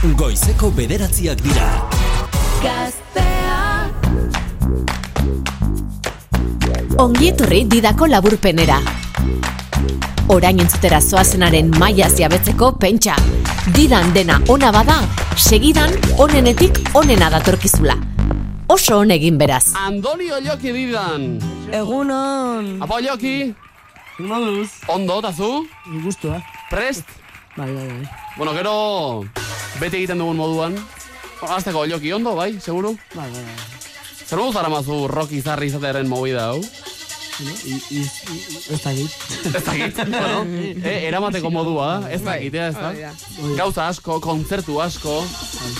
Goizeko bederatziak dira. Gaztea Ongi etorri didako laburpenera. Orain entzutera zoazenaren maia ziabetzeko pentsa. Didan dena ona bada, segidan onenetik onena datorkizula. Oso on egin beraz. Andoni Olloki didan. Egunon. Apa Olloki, Moduz. ondo, tazu? Gustua. Prest? Bai, bai, bai. Bueno, gero beti egiten dugun moduan. Azteko Olloki, ondo, bai, seguru? Bai, bai, bai. Zer modu zara mazu rock izarri izatearen movida hau? Bueno, i- i- i- Ez dakit. Ez dakit, bueno, eh, eramateko modua, ez dakit, ez da? Gauza asko, kontzertu asko,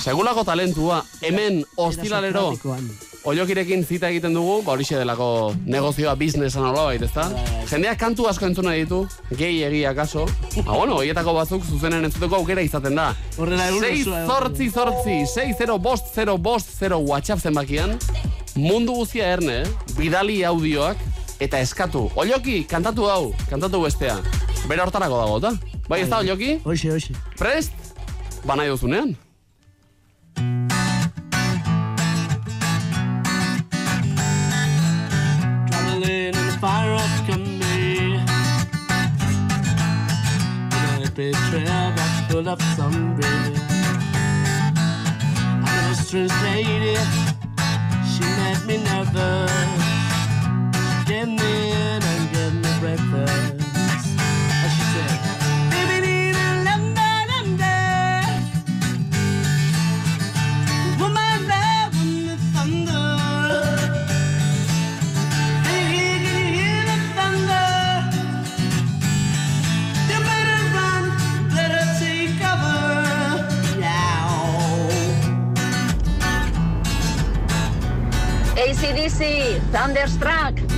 segulako talentua, hemen ostilalero, Ollokirekin zita egiten dugu, ba horixe delako negozioa, businessan hola bait, ezta? Jendeak kantu asko entzuna ditu, gehi egia kaso. Ba, bueno, horietako batzuk zuzenen entzuteko aukera izaten da. Horrela egun 6 osoa egon. zortzi zortzi, 6 0 bost 0 bost 0 WhatsApp zenbakian, mundu guztia erne, bidali audioak, eta eskatu. Olloki, kantatu hau, kantatu bestea. Bera hortarako dago, eta? Bai, ez da, Olloki? Hoxe, hoxe. Prest? Ba nahi duzunean. Traveling in a fire up me. In a big trail that's full of sunbeam. I met a strange lady. She made me nervous. She came in and gave me breakfast. Sissi, dann der Strack.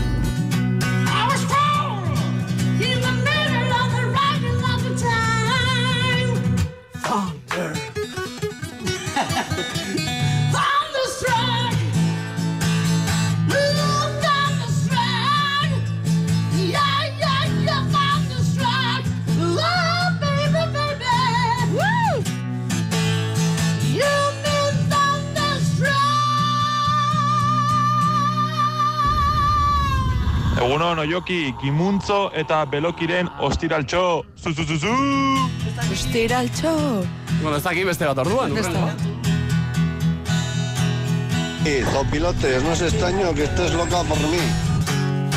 Egunon, oioki, kimuntzo eta belokiren ostiraltxo. Zuzuzuzu! Ostiraltxo. Bueno, ez dakit beste bat orduan. urrengoa. Hijo pilote, no es extraño que estés loca por mí.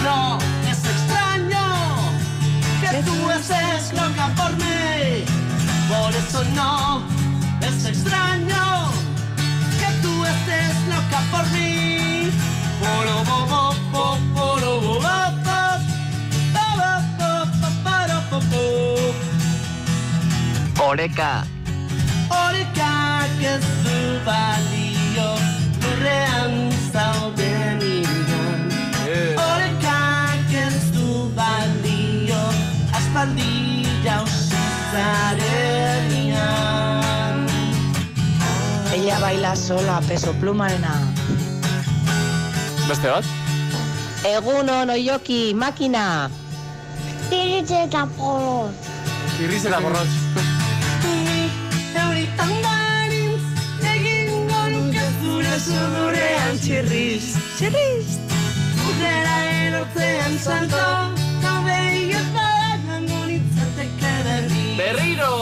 No es extraño que tú estés loca por mí. Por eso no es extraño que tú estés loca por mí. Bo. Bo, bo, bo, bo, paro, bo, bo. Oreka. Oreka que zu balio lurrean zaudenean. Orekak ez du balio aspaldi jauzi zarenean. Ella baila sola, peso plumarena. Beste bat? Egunon, oioki, makina. Iritze polo. Irriz eta borrotz. Euritan darintz, egingo nuke zure zudurean txirriz. Txirriz! Urrera erotzean salto, Gabeiotak gango nitzateke berri. Berriro!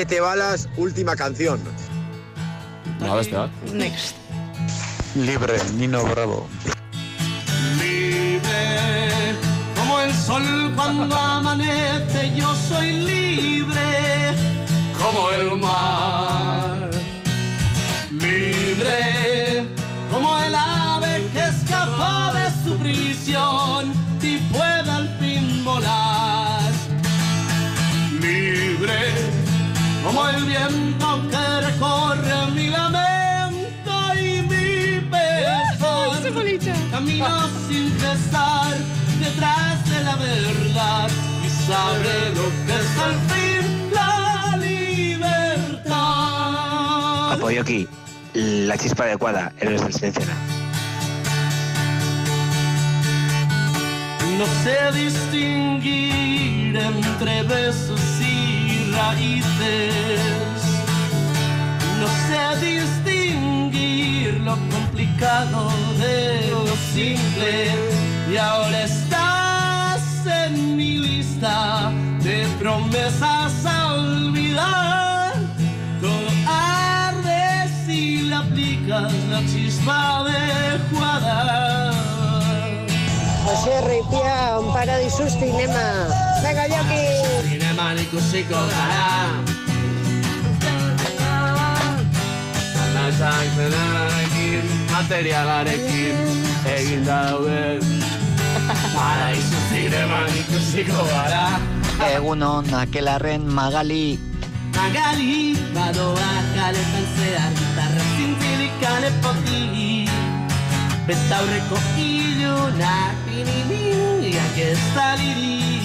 Siete balas, última canción. Beste bat. Next. Libre, Nino Bravo. Libre como el sol cuando amanece, yo soy libre Como el mar. Libre como el ave que escapó de su prisión el viento que recorre mi lamento y mi pesar. Camino sin cesar detrás de la verdad y sabré lo que es al fin la libertad. Oyoki, la chispa adecuada, héroes del silencio. No sé distinguir entre besos y raíces. No sé distinguir lo complicado de lo simple. Y ahora estás en mi lista de promesas a olvidar. Todo arde si le aplicas la chispa adecuada. José Ripia, un paradiso cinema. Venga, Joki. Zineman ikusiko gara Nazak zenarekin, materialarekin, egin daude. Paraizu zineman ikusiko gara. Egunon, akelarren magali. Magali, badoa kaletan zehar Gitarra zintzilik kale poti Betaurreko ilunak Pininiak ez daliri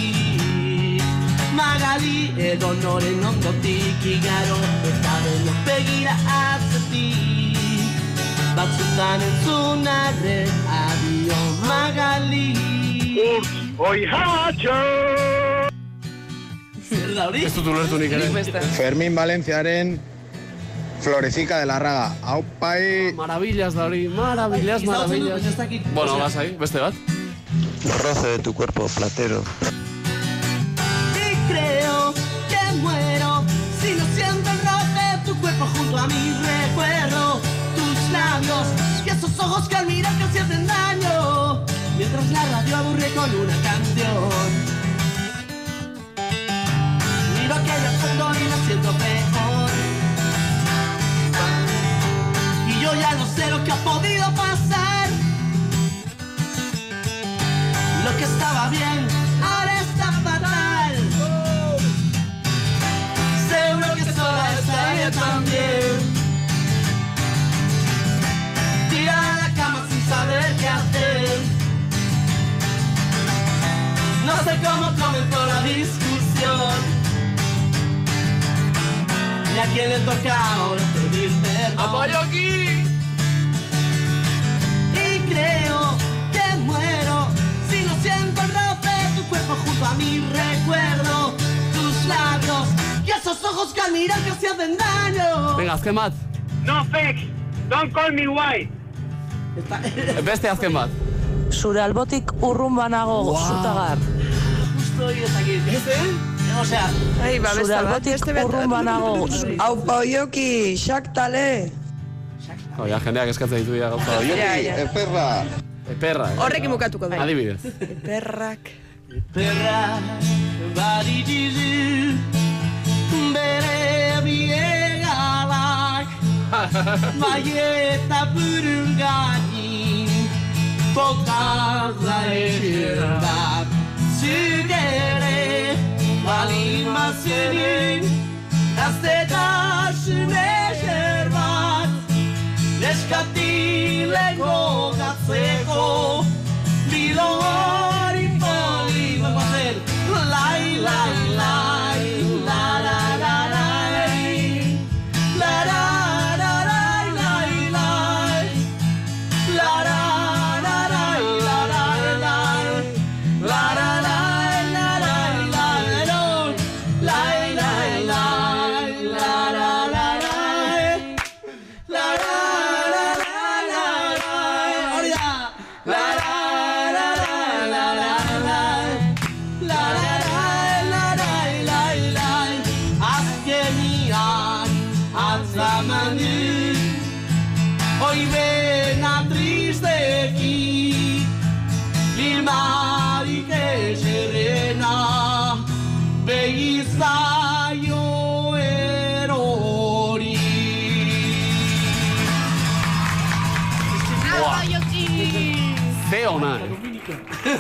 Magali, edo noren ondotik igaro Eta denok begira atzetik Batzutan entzun arren Adio Magali Oi hatxo! Zer da hori? Ez dut ulertu nik ere. Fermín Valenciaren Florecica de la Raga. Aupai! Maravillas da hori, maravillas, maravillas. Bueno, lasai, beste bat. Roce de tu cuerpo, platero. Mi recuerdo. Tus labios y esos ojos que al mirar casi hacen daño. Mientras la radio aburre con una canción. Miro aquello al fondo y me siento peor. Y yo ya no sé lo que ha podido pasar. Lo que estaba bien también. Tirada a la cama sin saber qué hacer. No sé cómo comenzó la discusión. Ni a quién le toca ahora pedir perdón. ¡Apoyo aquí! Y creo que muero si no siento el roce de tu cuerpo junto a mi recuerdo. Esos ojos que al mirar casi hacen daño. Venga, azken bat. No fake, don't call me white. Beste azken bat. Zure albotik urrun banago Wow. zutagar. Justo hoy ez aquí. ¿Este? O sea, Ai, ba, Zure albotik urrun banago. Aupa oioki, xaktale. Oia, jendeak eskatzen ditu dira gauza. Oioki, Ja, ja. eperra. Eperra. Horrekin bukatuko da. Adibidez. Perrak. perra badituzu bere biegalak. Bai eta burun gain tokaza esker bat zuk ere balin bazenin gaztetasun esker bat. Neskatileko gatzeko Bilo hori poli Lai, lai, lai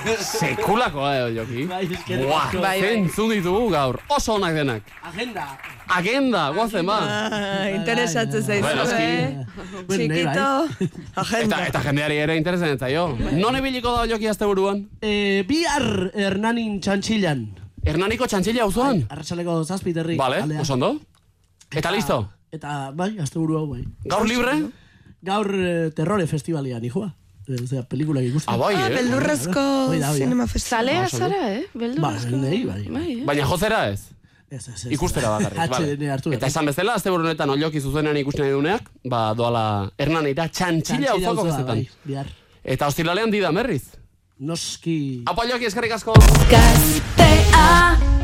Sekulakoa edo joki. Bai, bai, bai. Zun ditugu gaur, oso onak denak. Agenda. Agenda, guazen ba. Ah, interesatzen zaizu, eh? Txikito. Bai. Agenda. Eta, eta jendeari ere interesatzen zaio. Bai. Non ebiliko da joki azte buruan? Eh, bihar Hernanin txantxilan. Hernaniko txantxila hau zuen? Bai, Arratxaleko zazpiterri. Vale, osondo. Eta, eta listo? Eta, bai, azte hau, bai. Gaur libre? Gaur eh, Terrore Festivalian, hijoa. O sea, película que gusta. Ah, bai, eh? Ah, beldurrezko zinema festa. Zalea zara, eh? Beldurrezko. Ba, nahi, bai. Baina jozera ez? Ez, ez, ez. Ikustera bakarrik, Eta esan bezala, azte honetan olioki zuzenean ikusten nahi ba, doala, hernan eira, txantxilla uzako bezetan. Bai, eta hostilalean dida, merriz? Noski. Apa, joki, eskerrik asko. Gaztea.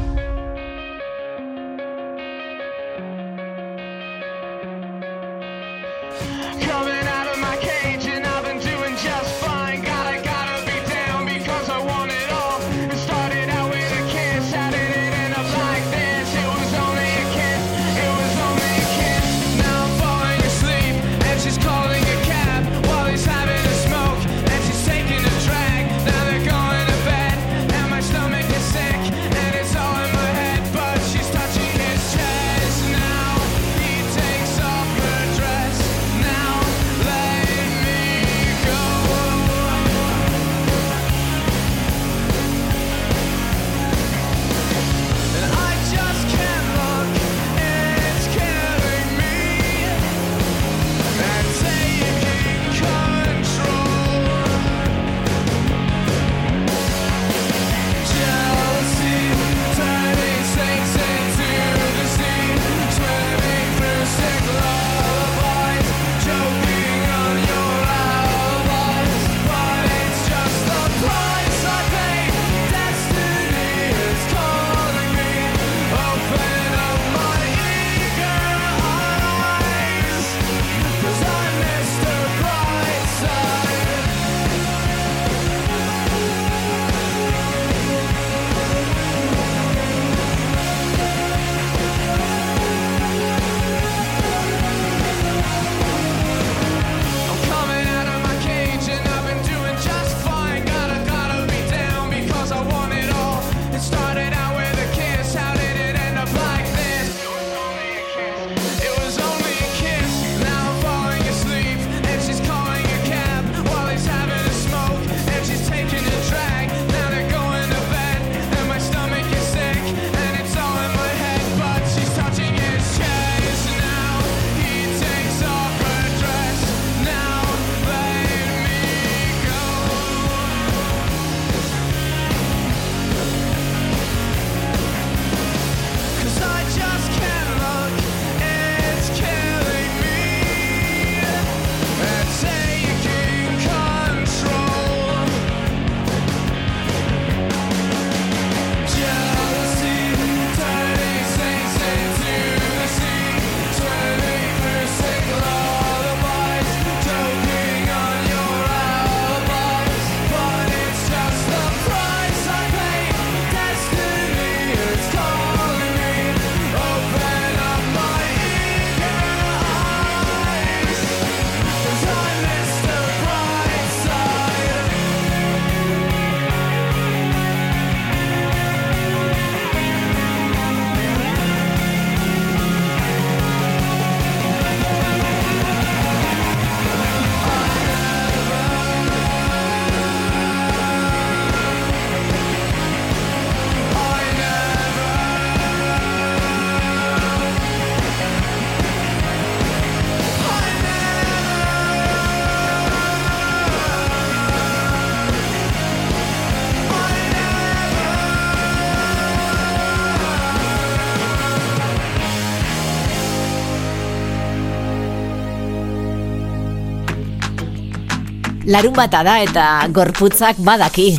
Larun bata da eta gorputzak badaki,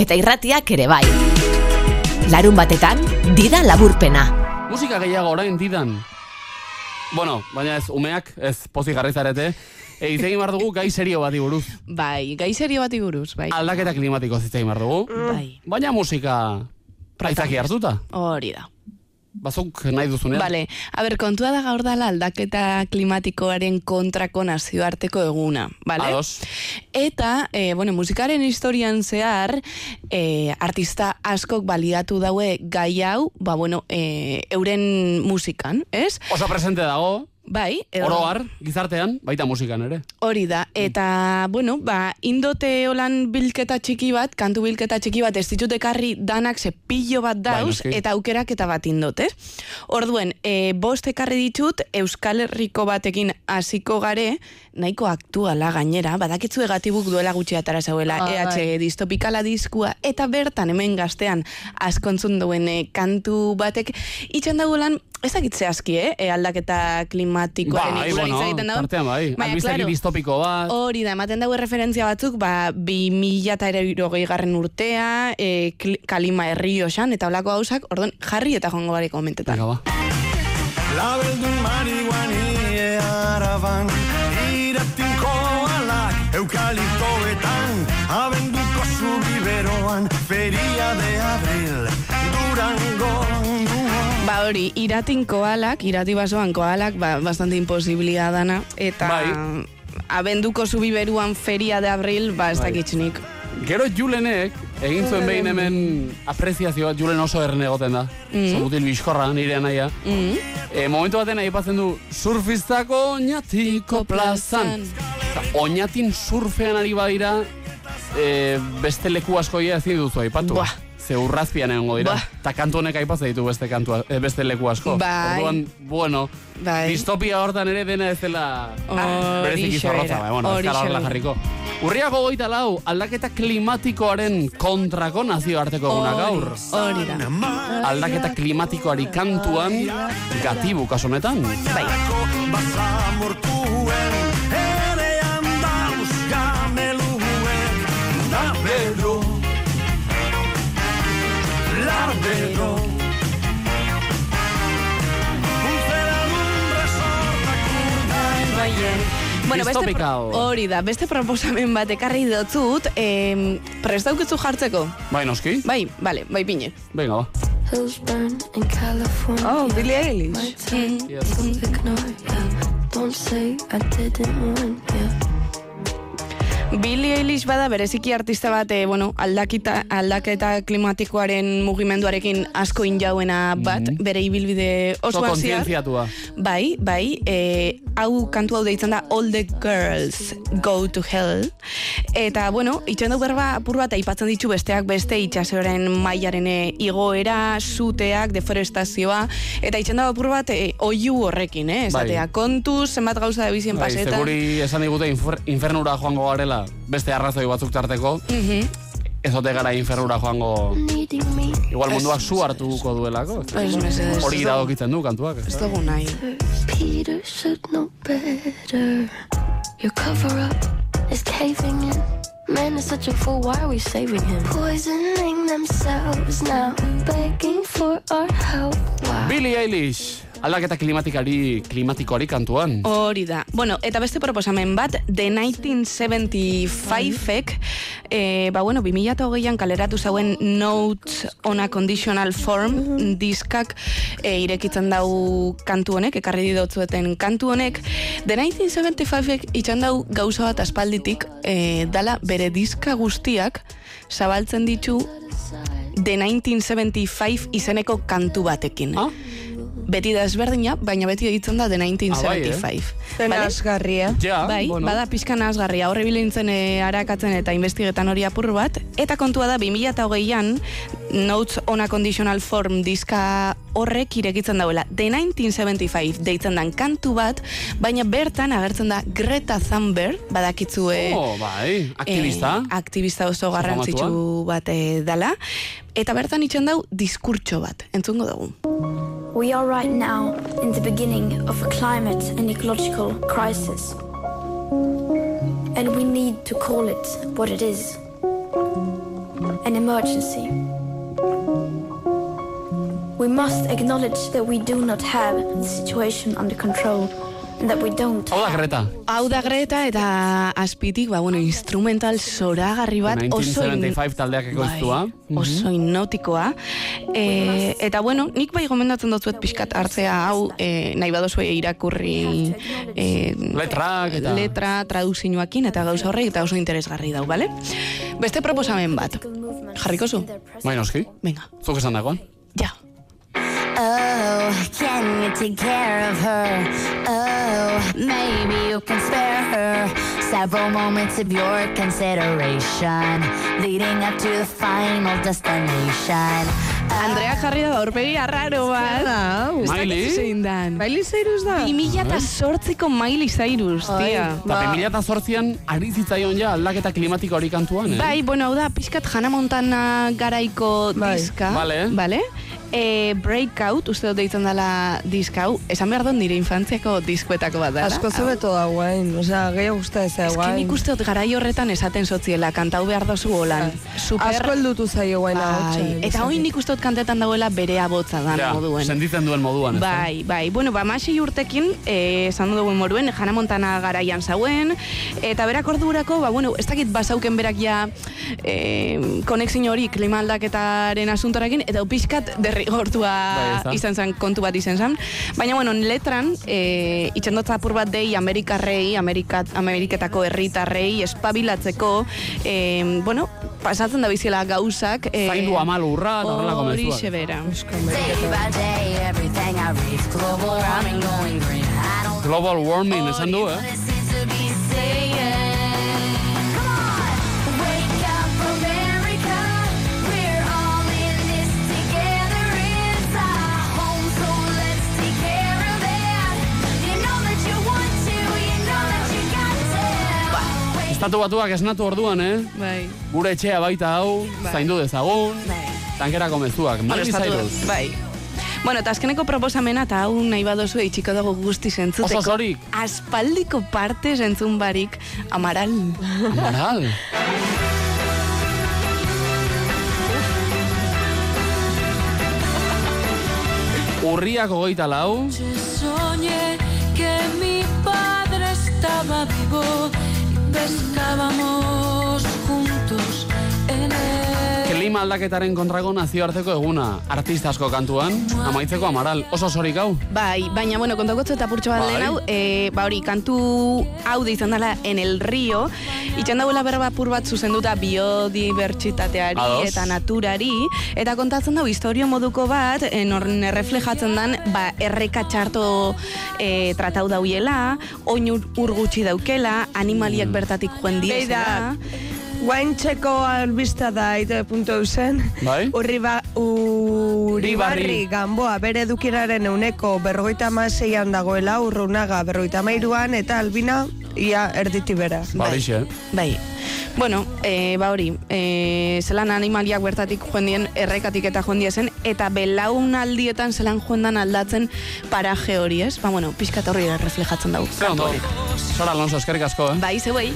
eta irratiak ere bai. Larun batetan, dida laburpena. Musika gehiago orain didan. Bueno, baina ez umeak, ez pozik garrizarete. Eiz egin behar dugu gai serio bati buruz. Bai, gai serio bati buruz, bai. Aldaketa klimatiko zitza egin dugu. Bai. Baina musika praizaki hartuta. Hori da bazok nahi duzunean. Bale, aber kontua da gaur dala aldaketa klimatikoaren kontrako nazioarteko eguna, bale? Ados. Eta, e, bueno, musikaren historian zehar, e, artista askok baliatu daue gai hau, ba, bueno, e, euren musikan, ez? Oso presente dago edo- Oro har, gizartean, baita musikan ere. Hori da, eta, bueno, ba, indote holan bilketa txiki bat, kantu bilketa txiki bat, ez ditut ekarri danak ze pillo bat dauz, noski. eta aukerak eta bat indot, ez? Orduen, e, bost ekarri ditut, Euskal Herriko batekin hasiko gare, nahiko aktuala gainera, badakitzu egatibuk duela gutxi atara zauela, Ah, EH bai. distopikala diskua, eta bertan hemen gaztean askontzun duen eh, kantu batek, itxan dagoelan, ez dakit zehazki, eh? E, aldaketa klimatikoaren Bai, inguruan bueno, egiten dago. tartean bai. Baina, Albistegi claro, distopiko bat. Hori da, ematen dago referentzia batzuk, ba, bi mila eta garren urtea, e, kalima herri osan, eta olako gauzak, orduan, jarri eta joango gari komentetan. Venga, ba. Labeldun marihuani araban Iratinko alak eukaliptoetan Abenduko zubiberoan Feria Ba hori, iratin koalak, irati basoan koalak, ba, bastante imposibilia dana, eta Bai. abenduko zubiberuan feria de abril, ba, ez Bai. dakitxunik. Gero Julenek, egin zuen behin hemen apreziazio bat, Julen oso erne egoten da. Mm. Zomutil bizkorra, nire anaia. Mm. E, momentu baten aipatzen du, surfistako oñatiko plazan. Oñatin surfean ari badira, e, beste leku askoia ezin duzu aipatu. Buah. Ze urrazpian egongo dira. Buah. Eta kantu honek aipatzen ditu beste, kantua, e, beste leku asko. Bai. Orduan, bueno, Bai. distopia hortan ere dena ez dela bereziki Horixe zorrotza. Bai, bueno, ez bera. jarriko. Urriako goita lau, aldaketa klimatikoaren kontrako nazioarteko eguna gaur. Hori da. Aldaketa klimatikoari kantuan, gatibu kaso honetan. Bai. Basamortuen Andauz gameluen Labero Labero Bueno, beste hori da, beste proposamen bat ekarri dotzut, eh, prest daukitzu jartzeko? Bai, noski? Bai, bale, bai pine. Venga, ba. Oh, Billie Eilish. Ya. Don't say I didn't warn ya. Billie Eilish bada bereziki artista bat, eh, bueno, aldakita, aldaketa klimatikoaren mugimenduarekin asko injauena bat, bere ibilbide Oso kontzientziatua. Bai, bai, e, hau kantu hau deitzen da All the Girls Go to Hell. Eta, bueno, itxen du berba apur bat aipatzen ditu besteak beste itxasoren mailaren eh, igoera, suteak, deforestazioa, eta itxen du apur bat e, oiu horrekin, eh? Esatea, kontuz, zenbat gauza da bizien Bai, pasetan. seguri esan digute infer, infernura joango garela, beste arrazoi batzuk tarteko, Mhm. ez ote gara infernura joango, igual munduak zu hartuko duelako. Mesedez. Hori iradokitzen du kantuak. Ez dugu nahi. Peter should know better. Your cover up is caving in. Man is such a fool, why are we saving him? Poisoning themselves now, begging for our help. Billie Eilish, aldaketa klimatikari, klimatikoari kantuan. Hori da. Bueno, eta beste proposamen bat, The 1975ek, e, ba bueno, 2008an kaleratu zauen Notes on a Conditional Form diskak e, irekitzen dau kantu honek, ekarri didotzueten kantu honek, The 1975ek itxan dau gauza bat aspalditik, e, dala bere diska guztiak zabaltzen ditu The 1975 izeneko kantu batekin. Ah? Beti da ezberdina, baina beti ditzen da The 1975. Zen asgarria. Ja, bai, bueno. bada pixka nazgarria, horre bilintzen e, arakatzen eta investigetan hori apur bat, eta kontua da 2008an Notes on a Conditional Form diska horrek irekitzen dauela The 1975 deitzen dan kantu bat, baina bertan agertzen da Greta Thunberg, badakitzue Oh, bai, aktivista. eh, aktivista oso garrantzitsu bat eh, dala, eta bertan itxen dau diskurtso bat, entzungo dugu. We are right now in the beginning of a climate and ecological crisis. And we need to call it what it is an emergency. We must acknowledge that we do not have the situation under control that we don't. Hau da, Greta. Hau da Greta eta azpitik, ba, bueno, instrumental zoragarri bat, oso, in- 1975 taldeak ekoiztua. bai, oso hipnotikoa. E, eta bueno, nik bai gomendatzen dutzuet pixkat hartzea hau, e, nahi badozue irakurri e, Letrak eta... letra, traduzioakin eta gauza horrek eta oso interesgarri dau, bale? Beste proposamen bat. Jarriko zu? Bai, noski. Venga. Zuk esan dagoan. Ja. Oh, can you take care of her? Oh, maybe you can spare her several moments of your consideration, leading up to the final destination. Andrea jarri da aurpegi arraro bat. Miley? zein dan. Miley Cyrus da? 2008ko Miley Cyrus, tia. Eta 2008an ari zitzaion ja aldaketa klimatiko hori kantuan, eh? Bai, bueno, hau da, pixkat Hannah Montana garaiko diska. Vale. Vale? E, breakout, uste dut deitzen dela diska hau, esan behar dut nire infantziako diskoetako bat da. Asko zebeto da guain, osea, gehiago uste ez da guain. nik uste dut garai horretan esaten sotziela, kantau behar dozu holan. Super... Asko heldutu zaio guain Bai, eta hoin nik uste dut kantetan dagoela bere abotza dan Ja, moduen. sentitzen duen moduan, ez da? Bai, bai. Bueno, ba, masei urtekin, eh, esan dugun moruen, Hannah Montana garaian zauen, eta berak ordurako, ba, bueno, ez dakit basauken berak ja eh, konexin hori klima aldaketaren asuntorakin, eta pixkat derrigortua Bai, da. izan zen kontu bat izan zen. Baina, bueno, letran, eh, itxendotza apur bat dei Amerikarrei, Amerikat, Ameriketako herritarrei, espabilatzeko, eh, bueno, pasatzen da bizela gauzak. Eh, Zaindu amal urra, eta horrelako mezuak. Horixe bera. Day by day, everything I read, global warming going green. I don't Global warming, esan du, eh? Estatu batuak esnatu orduan, eh? Bai. Gure etxea baita hau, Bai. zaindu dezagun, tankerako mezuak. Miley Cyrus. Bai. Bueno, eta azkeneko proposamena eta hau nahi badozu itxiko dago guzti zentzuteko. Oso zorik. Aspaldiko parte zentzun barik, amaral. Amaral. Urriak hogeita lau, Soñé que mi padre estaba vivo pescábamos. juntos en el klima aldaketaren kontrako nazioarteko eguna. Artista asko kantuan, amaitzeko amaral. Oso zorik hau. Bai, baina, bueno, kontakotzu eta purtsu bat Bai. lehen hau, e, ba hori, kantu hau izan dela en el río, itxan dagoela berba pur bat zuzenduta biodibertsitateari Ados. eta naturari, eta kontatzen dago historio moduko bat, en horren erreflejatzen dan, ba, erreka txarto e, tratau dauiela, oin ur, ur gutxi daukela, animaliak Mm. bertatik joen diezela. Guaintxeko albista da ite puntu zen. Bai? Urri ba, uribarri gamboa bere edukiraren euneko berrogeita amaseian dagoela, urrunaga berrogeita amairuan, eta albina ia erditi bera. Ba, horixe. Bai. Bueno, e, ba hori, e, zelan animaliak bertatik joan dien, errekatik eta joan zen, eta belaunaldietan zelan joan dan aldatzen paraje hori, ez? Ba, bueno, pixkat horri reflejatzen dugu. Zer ondo. Sora Alonso, eskerrik asko, eh? Bai, zeuei.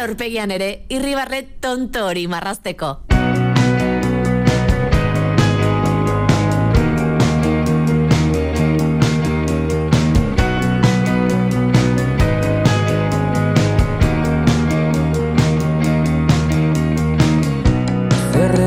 Zure aurpegian ere irribarre tonto hori marrazteko. Zer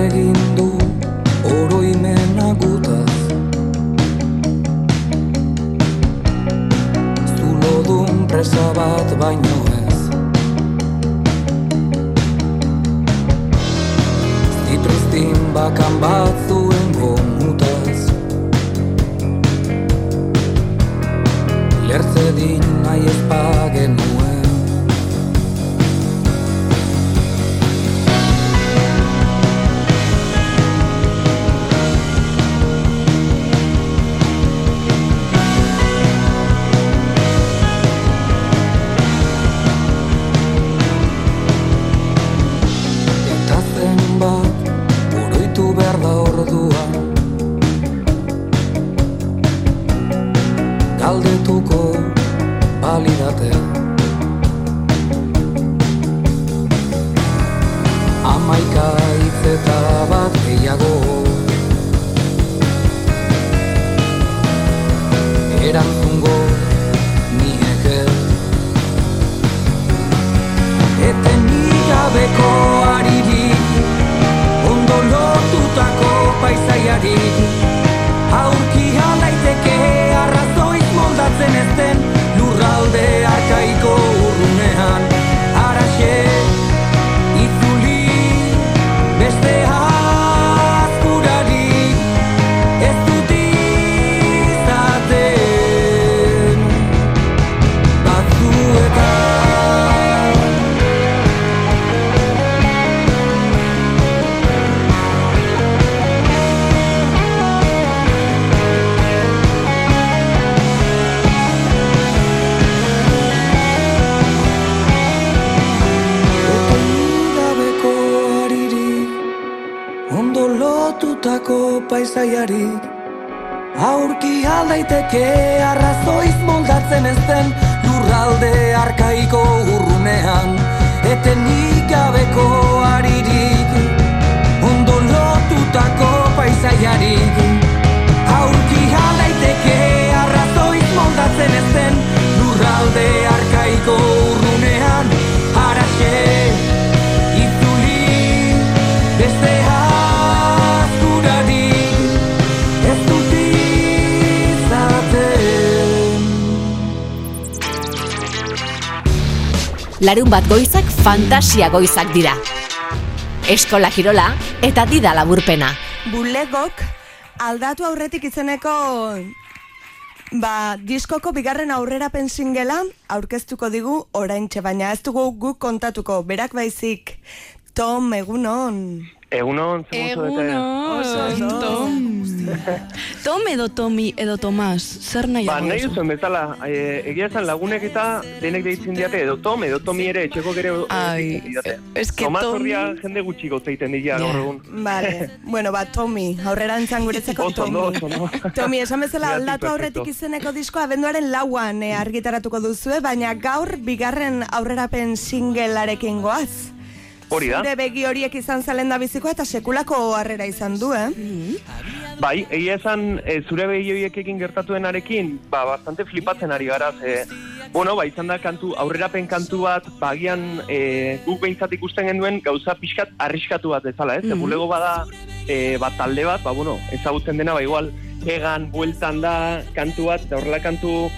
bakan bat zuen gomutaz Lertzedin nahi ez Larun bat goizak fantasia goizak dira. Eskola kirola eta dida laburpena. Bulegok aldatu aurretik izeneko ba, diskoko bigarren aurrerapen singela aurkeztuko digu oraintxe baina ez dugu guk kontatuko berak baizik Tom egunon Egunon, Egunon, Tom. Tom edo Tomi edo Tomas, zer nahi Ba, nahi duzuen bezala, e, egia esan lagunek eta denek deitzen diate edo Tom edo Tomi ere etxeko gere Ai, eske Tomas horria jende gutxi gotzeiten dira gaur egun. Vale, bueno, ba, Tommy, aurrera entzan guretzeko Oso ondo, oso. Tommy, esan bezala aldatu aurretik izeneko diskoa abenduaren lauan eh, argitaratuko duzue, baina gaur bigarren aurrerapen singelarekin goaz. Hori da. Zure begi horiek izan zalen da bizikoa eta sekulako harrera izan du, eh? Bai, egia esan, e, zure behioiekin gertatuenarekin, ba, bastante flipatzen ari gara, ze Bueno, ba, izan da kantu, aurrerapen kantu bat, bagian e, guk behintzat ikusten genuen gauza pixkat arriskatu bat ezala, ez? Mm Mhm. Bulego bada e, bat talde bat, ba, bueno, ezagutzen dena, ba, igual, egan, bueltan da kantu bat, eta horrela kantu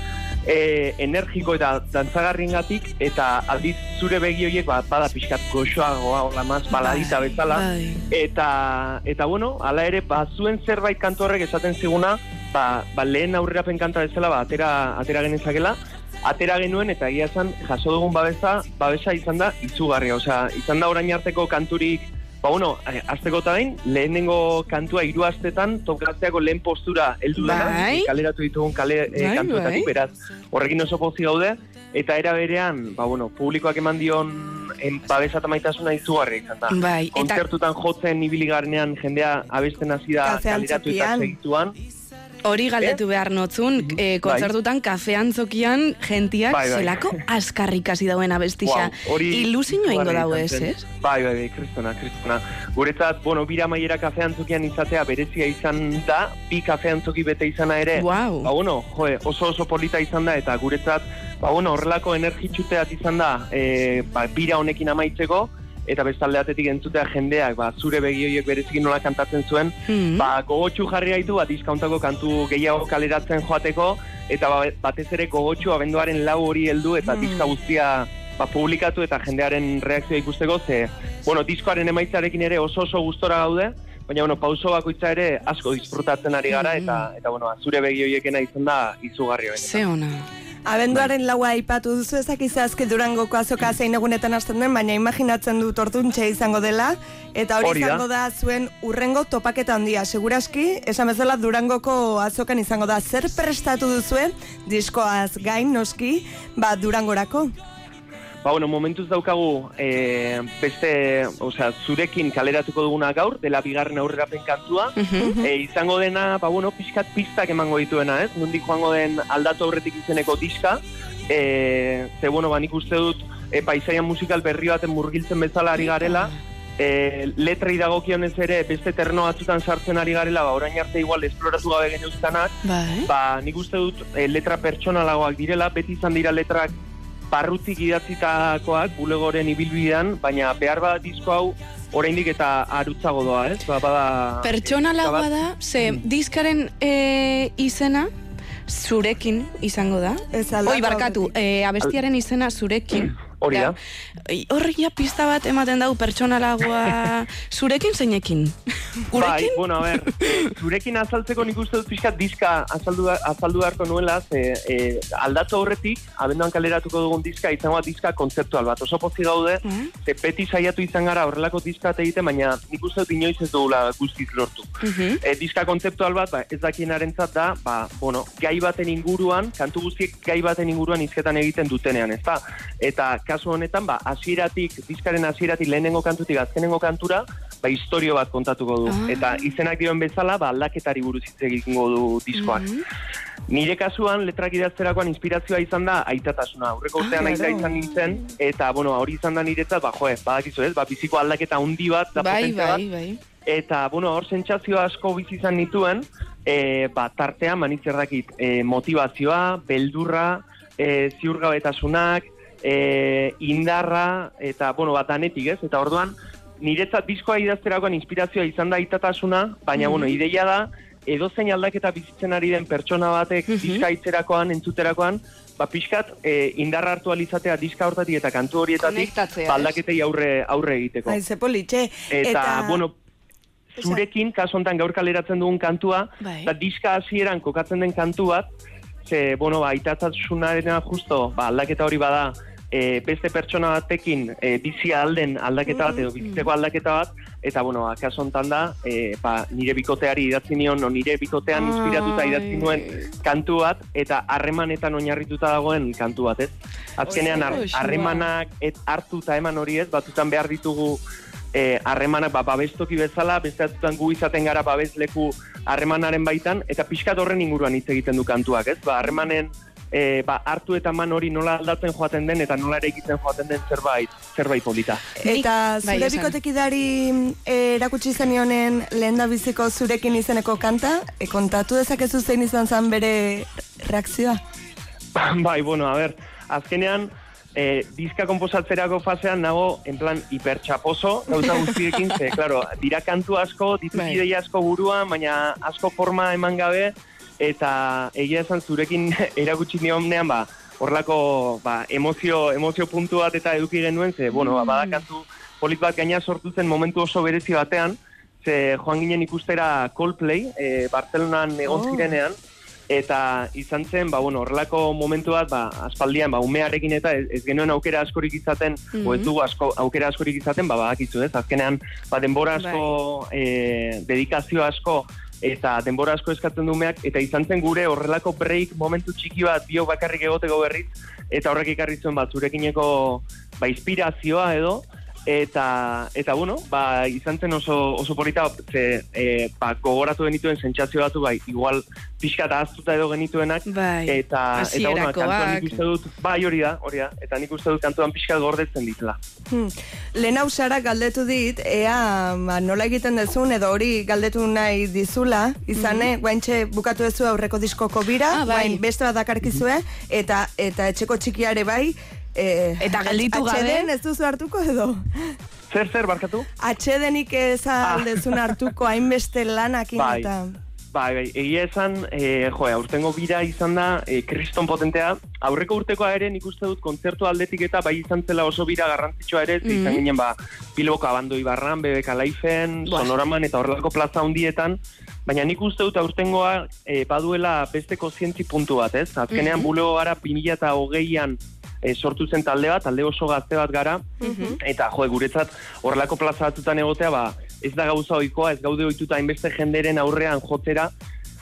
e, energiko eta dantzagarriengatik eta aldiz zure begi horiek ba, bada pixkat goxoagoa, hola maz, baladita bezala. bai. Eta, eta bueno, hala ere, ba, zuen zerbait kantu horrek esaten ziguna, ba, ba lehen aurrerapen kanta bezala, ba, atera, atera genezakela, atera genuen eta egia esan jaso dugun babesa, babesa izan da izugarria, osea, izan da orain arteko kanturik Ba, bueno, eh, azteko eta behin, lehenengo kantua hiru astetan, tokatzeako lehen postura heldu dena, Bai. kaleratu ditugun kale, eh, Bai, kantuetatik, bai. beraz, horrekin oso pozi gaude, eta era berean, ba, bueno, publikoak eman dion babesa eta maitasuna izugarria izan da. Bai, eta- Kontzertutan jotzen ibili garenean jendea abesten hasi da kaleratu eta segituan. Hori galdetu behar notzun, eh, kontzertutan kafean zokian gentiak Bai, bai. zelako askarrik hasi dauen abestixa. Wow, hori Ilusino ingo dago ez, ez? Bai, bai, bai, kristona, kristona. Guretzat, bueno, bira maiera kafean zukian izatea berezia izan da, bi kafean zuki bete izana ere. Wow. Ba, bueno, joe, oso oso polita izan da, eta guretzat, ba, bueno, horrelako energitxuteat izan da, e, ba, bira honekin amaitzeko, eta bestalde batetik entzutea jendeak, ba, zure begi horiek berezikin nola kantatzen zuen, Mhm. ba, gogotxu jarri gaitu, bat diskauntako kantu gehiago kaleratzen joateko, eta ba, batez ere gogotxu abenduaren lau hori heldu, eta Mm. diska guztia ba, publikatu eta jendearen reakzioa ikusteko, ze, bueno, diskoaren emaitzarekin ere oso oso gustora gaude, baina, bueno, pauso bakoitza ere asko disfrutatzen ari gara, Mm. eta, eta bueno, zure begi horiekena izan da izugarri benetan. Ze ona. Abenduaren laua aipatu duzu ezakiz azke durangoko azoka zein egunetan hasten den, baina imaginatzen dut orduntxe izango dela, eta hori izango da zuen urrengo topaketa handia. Seguraski, esan bezala durangoko azokan izango da. Zer prestatu duzue, diskoaz gain noski, ba durangorako? Ba, bueno, momentuz daukagu e, beste, osea, zurekin kaleratuko duguna gaur, dela bigarren aurrerapen kantua. e, izango dena, ba, bueno, pixkat pistak emango dituena, ez? Nondik joango den aldatu aurretik izeneko diska. E, ze, bueno, ba, nik uste dut, e, paisaian musikal berri baten murgiltzen bezala ari garela. E, letrei dagokionez ere beste terno batzutan sartzen ari garela, ba, orain arte igual esploratu gabe geneuzkanak, Bai. ba, nik uste dut e, letra pertsonalagoak direla, beti izan dira letrak barrutik idatzitakoak bulegoren ibilbidean, baina behar bat disko hau oraindik eta arutzago doa, ez? Ba, bada... Pertsonalagoa da, ze Mm. diskaren eh, izena zurekin izango da. Ez Oi, barkatu, eh, abestiaren izena zurekin. Hori da. Horri ja pista bat ematen dau pertsonalagoa zurekin zeinekin. Bai, Gurekin? bueno, a ver, eh, zurekin azaltzeko nik uste dut pixkat diska azaldu, azaldu beharko nuela, ze eh, aldatu aurretik, abenduan kaleratuko dugun diska, izango da diska kontzeptual bat. Oso pozi gaude, Mm. ze beti saiatu izan gara horrelako diska egiten, baina nik uste dut inoiz ez dugula guztiz lortu. Mhm. E, diska kontzeptual bat, ba, ez dakienarentzat da, ba, bueno, gai baten inguruan, kantu guztiek gai baten inguruan izketan egiten dutenean, ezta? Eta kasu honetan, ba, hasieratik, diskaren hasieratik lehenengo kantutik azkenengo kantura, ba, historio bat kontatuko du. Ah. Eta izenak dioen bezala, ba, aldaketari buruz hitz egingo du diskoak. Mhm. Nire kasuan, letrak idazterakoan inspirazioa izan da aitatasuna. Aurreko urtean Ah, aita izan nintzen, eta, bueno, hori izan da niretzat, ba, joe, badakizu ez, ba, biziko aldaketa handi bat, da Bai, bai, bai. Eta, bueno, hor sentsazio asko bizi izan nituen, e, ba, tartean, manitzer dakit, e, motivazioa, beldurra, e, ziurgabetasunak, e, indarra, eta, bueno, bat anetik, ez? Eta orduan, niretzat diskoa idazterakoan inspirazioa izan da itatasuna, baina, Mhm. bueno, ideia da, edozein aldaketa bizitzen ari den pertsona batek Mhm. diska itzerakoan, entzuterakoan, ba, pixkat, e, indarra hartu alizatea diska hortatik eta kantu horietatik, aldaketei aurre, aurre egiteko. Ai, ze politxe. Eta, bueno, zurekin, kasu honetan gaur kaleratzen dugun kantua, Bai. eta diska hasieran kokatzen den kantu bat, ze, bueno, ba, itatatsunarena justo, ba, aldaketa hori bada, e, beste pertsona batekin e, bizi alden aldaketa bat, edo bizitzeko aldaketa bat, eta, bueno, kasu honetan da, e, ba, nire bikoteari idatzi nion, o nire bikotean inspiratuta idatzi nuen kantu bat, eta harremanetan oinarrituta dagoen kantu bat, ez? Azkenean, harremanak et hartu eta eman hori ez, batzutan behar ditugu eh, harremanak ba, babestoki bezala, beste batzutan gu izaten gara babesleku harremanaren baitan, eta pixkat horren inguruan hitz egiten du kantuak, ez? Ba, harremanen eh, ba, hartu eta eman hori nola aldatzen joaten den, eta nola ere egiten joaten den zerbait, zerbait polita. Eta Bai, zure esan. bikotekidari eh, erakutsi zenionen lehen da biziko zurekin izeneko kanta, e, kontatu dezakezu zein izan zen bere reakzioa? bai, bueno, a ber, azkenean, e, diska komposatzerako fasean nago, en plan, hipertxaposo, gauza guztiekin, ze, claro, dira kantu asko, ditut Bai. ideia asko buruan, baina asko forma eman gabe, eta egia esan zurekin erakutsi nionean, ba, horlako ba, emozio, emozio puntu bat eta eduki genuen, ze, bueno, ba, badakantu polit bat gaina sortu zen momentu oso berezi batean, ze joan ginen ikustera Coldplay, e, Barcelonan egon Oh. zirenean, eta izan zen, ba, bueno, horrelako momentu bat, ba, aspaldian, ba, umearekin eta ez, ez genuen aukera askorik izaten, Mhm. o ez dugu asko, aukera askorik izaten, ba, badakizu, ez? Azkenean, ba, denbora asko, e, dedikazio asko, eta denbora asko eskatzen du umeak, eta izan zen gure horrelako break momentu txiki bat bio bakarrik egoteko berriz, eta horrek ikarri zuen bat zurekineko ba, inspirazioa edo, eta eta bueno, ba, izan zen oso, oso polita, ze, e, ba, gogoratu genituen sentsazio batu, bai, igual pixka eta aztuta edo genituenak, Bai, eta, eta bueno, kantuan nik uste dut, bai hori da, hori da, eta nik uste dut kantuan pixka gordetzen ditela. Hmm. Lehen hau Sara galdetu dit, ea ba, nola egiten dezun, edo hori galdetu nahi dizula, izane, guaintxe bukatu duzu aurreko diskoko bira. Ah, bai. guain beste bat dakarkizue, eta, eta etxeko txikiare bai, e, Eta gelditu gabe? atxeden ez duzu hartuko edo? Zer, zer, barkatu? Atxedenik ez aldezun hartuko hainbeste lanakin Bai. eta... Bai, bai, egia esan, e, jo, aurtengo bira izan da, e, kriston potentea. Aurreko urtekoa ere nik uste dut kontzertu aldetik eta bai izan zela oso bira garrantzitsua ere, ze izan Mhm. ginen ba, Bilboko abandoi barran, BBK Laifen. Sonoraman eta horrelako plaza hundietan, baina nik uste dut aurtengoa e, baduela beste kozientzi puntu bat, ez? Azkenean Mhm. bulego gara 2008an e, sortu zen talde bat, talde oso gazte bat gara, eta jo, guretzat horrelako plaza batzutan egotea, ba, ez da gauza ohikoa, ez gaude ohituta hainbeste jenderen aurrean jotera,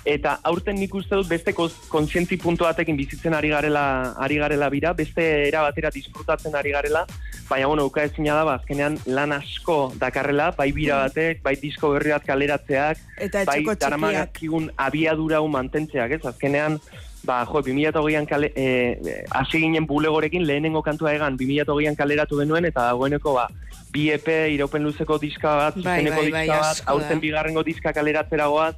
eta aurten nik uste dut beste kontzientzi puntu batekin bizitzen ari garela, ari garela bira, beste era batera disfrutatzen ari garela, baina bueno, uka ezina da, ba, azkenean lan asko dakarrela, bai bira batek, bai disko berri bat kaleratzeak, Eta bai daramagakigun abiadura hau mantentzeak, ez? Azkenean, ba, jo, 2008an kale, eh, hasi ginen bulegorekin lehenengo kantua egan. 2008an kaleratu genuen, eta dagoeneko, ba, bi EP iraupen luzeko diska bat, Bai, zuzeneko bai, bai, diska bat, aurten bigarrengo diska kaleratzera goaz,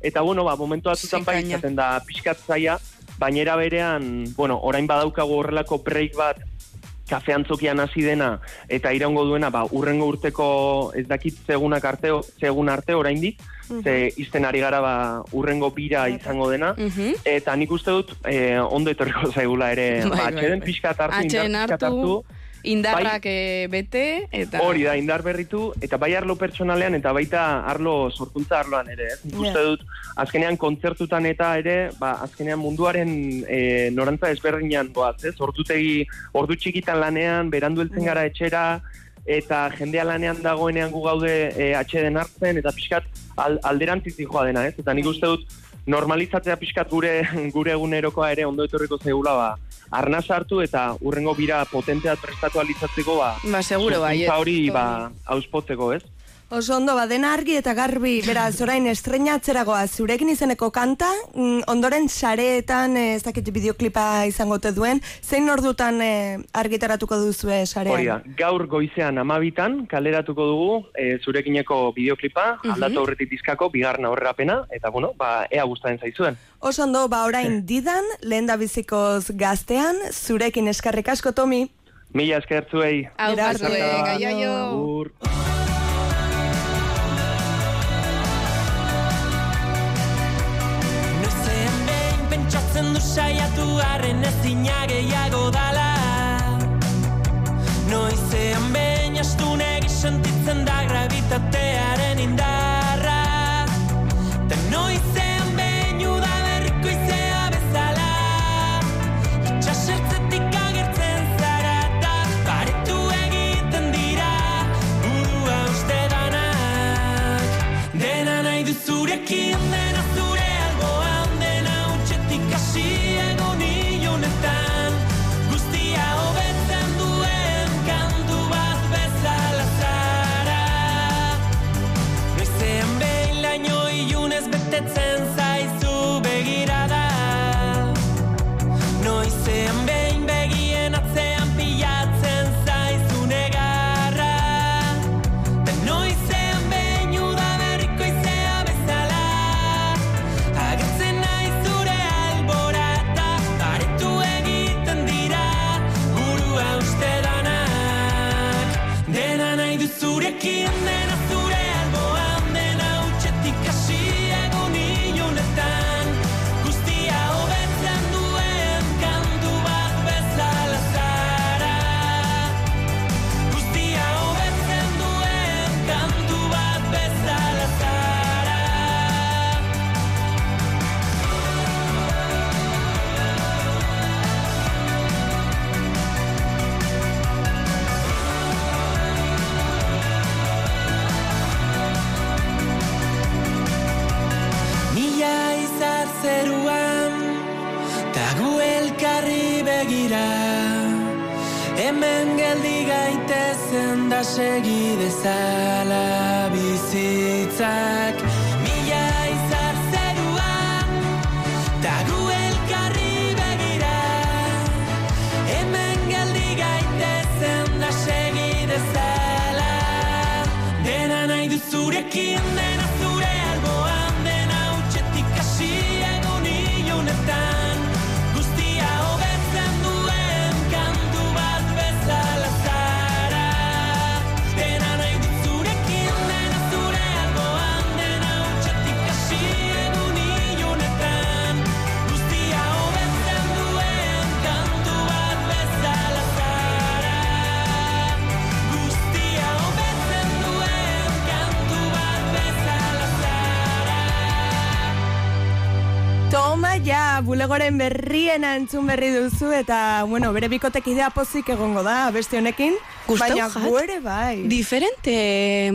eta bueno, ba, momentu batzutan bai izaten da pixkat zaia, baina era berean, bueno, orain badaukagu horrelako break bat, kafe antzokian hasi dena eta iraungo duena ba urrengo urteko ez dakit segunak arte segun arte oraindik ze izten ari gara ba urrengo bira izango dena. Mhm. eta nik uste dut eh, ondo etorriko zaigula ere Bai, ba bai, atxeden bai. pixka hartu hartu, indarrak eh, bete, eta... Hori da, indar berritu, eta bai arlo pertsonalean, eta baita arlo sorkuntza arloan ere, ez? Nik uste dut, azkenean kontzertutan eta ere, ba, azkenean munduaren e, norantza ezberdinan goaz, ez? Ordutegi, ordu txikitan lanean, berandu heltzen gara etxera, eta jendea lanean dagoenean gu gaude e, atxeden hartzen, eta pixkat al, alderantziz joa dena, ez? Eta nik uste dut, normalizatzea pixkat gure gure egunerokoa ere ondo etorriko zegula, ba, arnaz hartu eta urrengo bira potentea prestatu alitzatzeko, ba, Ba, seguro, bai, hori, ba, auspotzeko, ez? Oso ondo, ba, dena argi eta garbi, beraz, orain estreinatzeragoa zurekin izeneko kanta, mm, ondoren sareetan, eh, ez dakit bideoklipa izango te duen, zein ordutan eh, argitaratuko duzue sarean? Hori da, gaur goizean amabitan, kaleratuko dugu e, zurekineko bideoklipa, Mhm. aldatu aurretik dizkako, bigarren aurrerapena, eta bueno, ba, ea gustaren zaizuen. Oso ondo, ba, orain didan, lehen da bizikoz gaztean, zurekin eskarrik asko, Tomi. Mila esker zuei. Hau, pentsatzen du saiatu arren ezina gehiago dala. Noizean behin astunegi sentitzen da gravitatearen indarra zurekin dena Hemen geldi gaitezen da segi dezala bizitzak. Mila izar zeruan Ta gu elkarri begira. Hemen geldi gaitezen da segi dezala. Dena nahi du bulegoren berriena entzun berri duzu eta, bueno, bere bikotek idea pozik egongo da, beste honekin. Gustau baina jat? gu ere bai. Diferente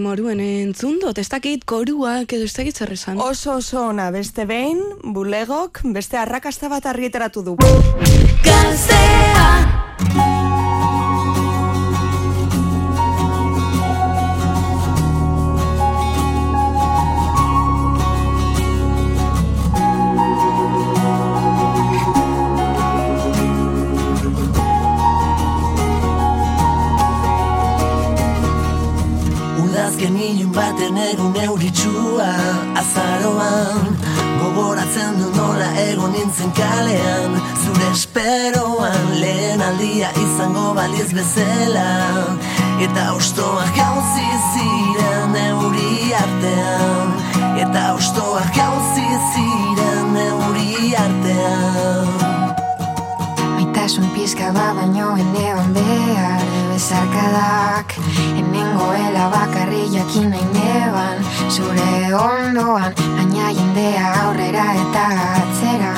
moruen entzun dut, ez dakit koruak edo ez dakit zer esan. Oso oso ona, beste behin, bulegok, beste arrakasta bat argiteratu du. Udazken ilun baten egun euritsua Azaroan. Gogoratzen du nola egon nintzen kalean. Zure esperoan lehen aldia izango baliz bezala. Eta ostoak jauzi ziren euri artean. Eta ostoak jauzi ziren Pizka bat baino enean behar Bezarkadak Enengoela bakarri jakin nahi neban. Zure ondoan Baina jendea aurrera eta atzera.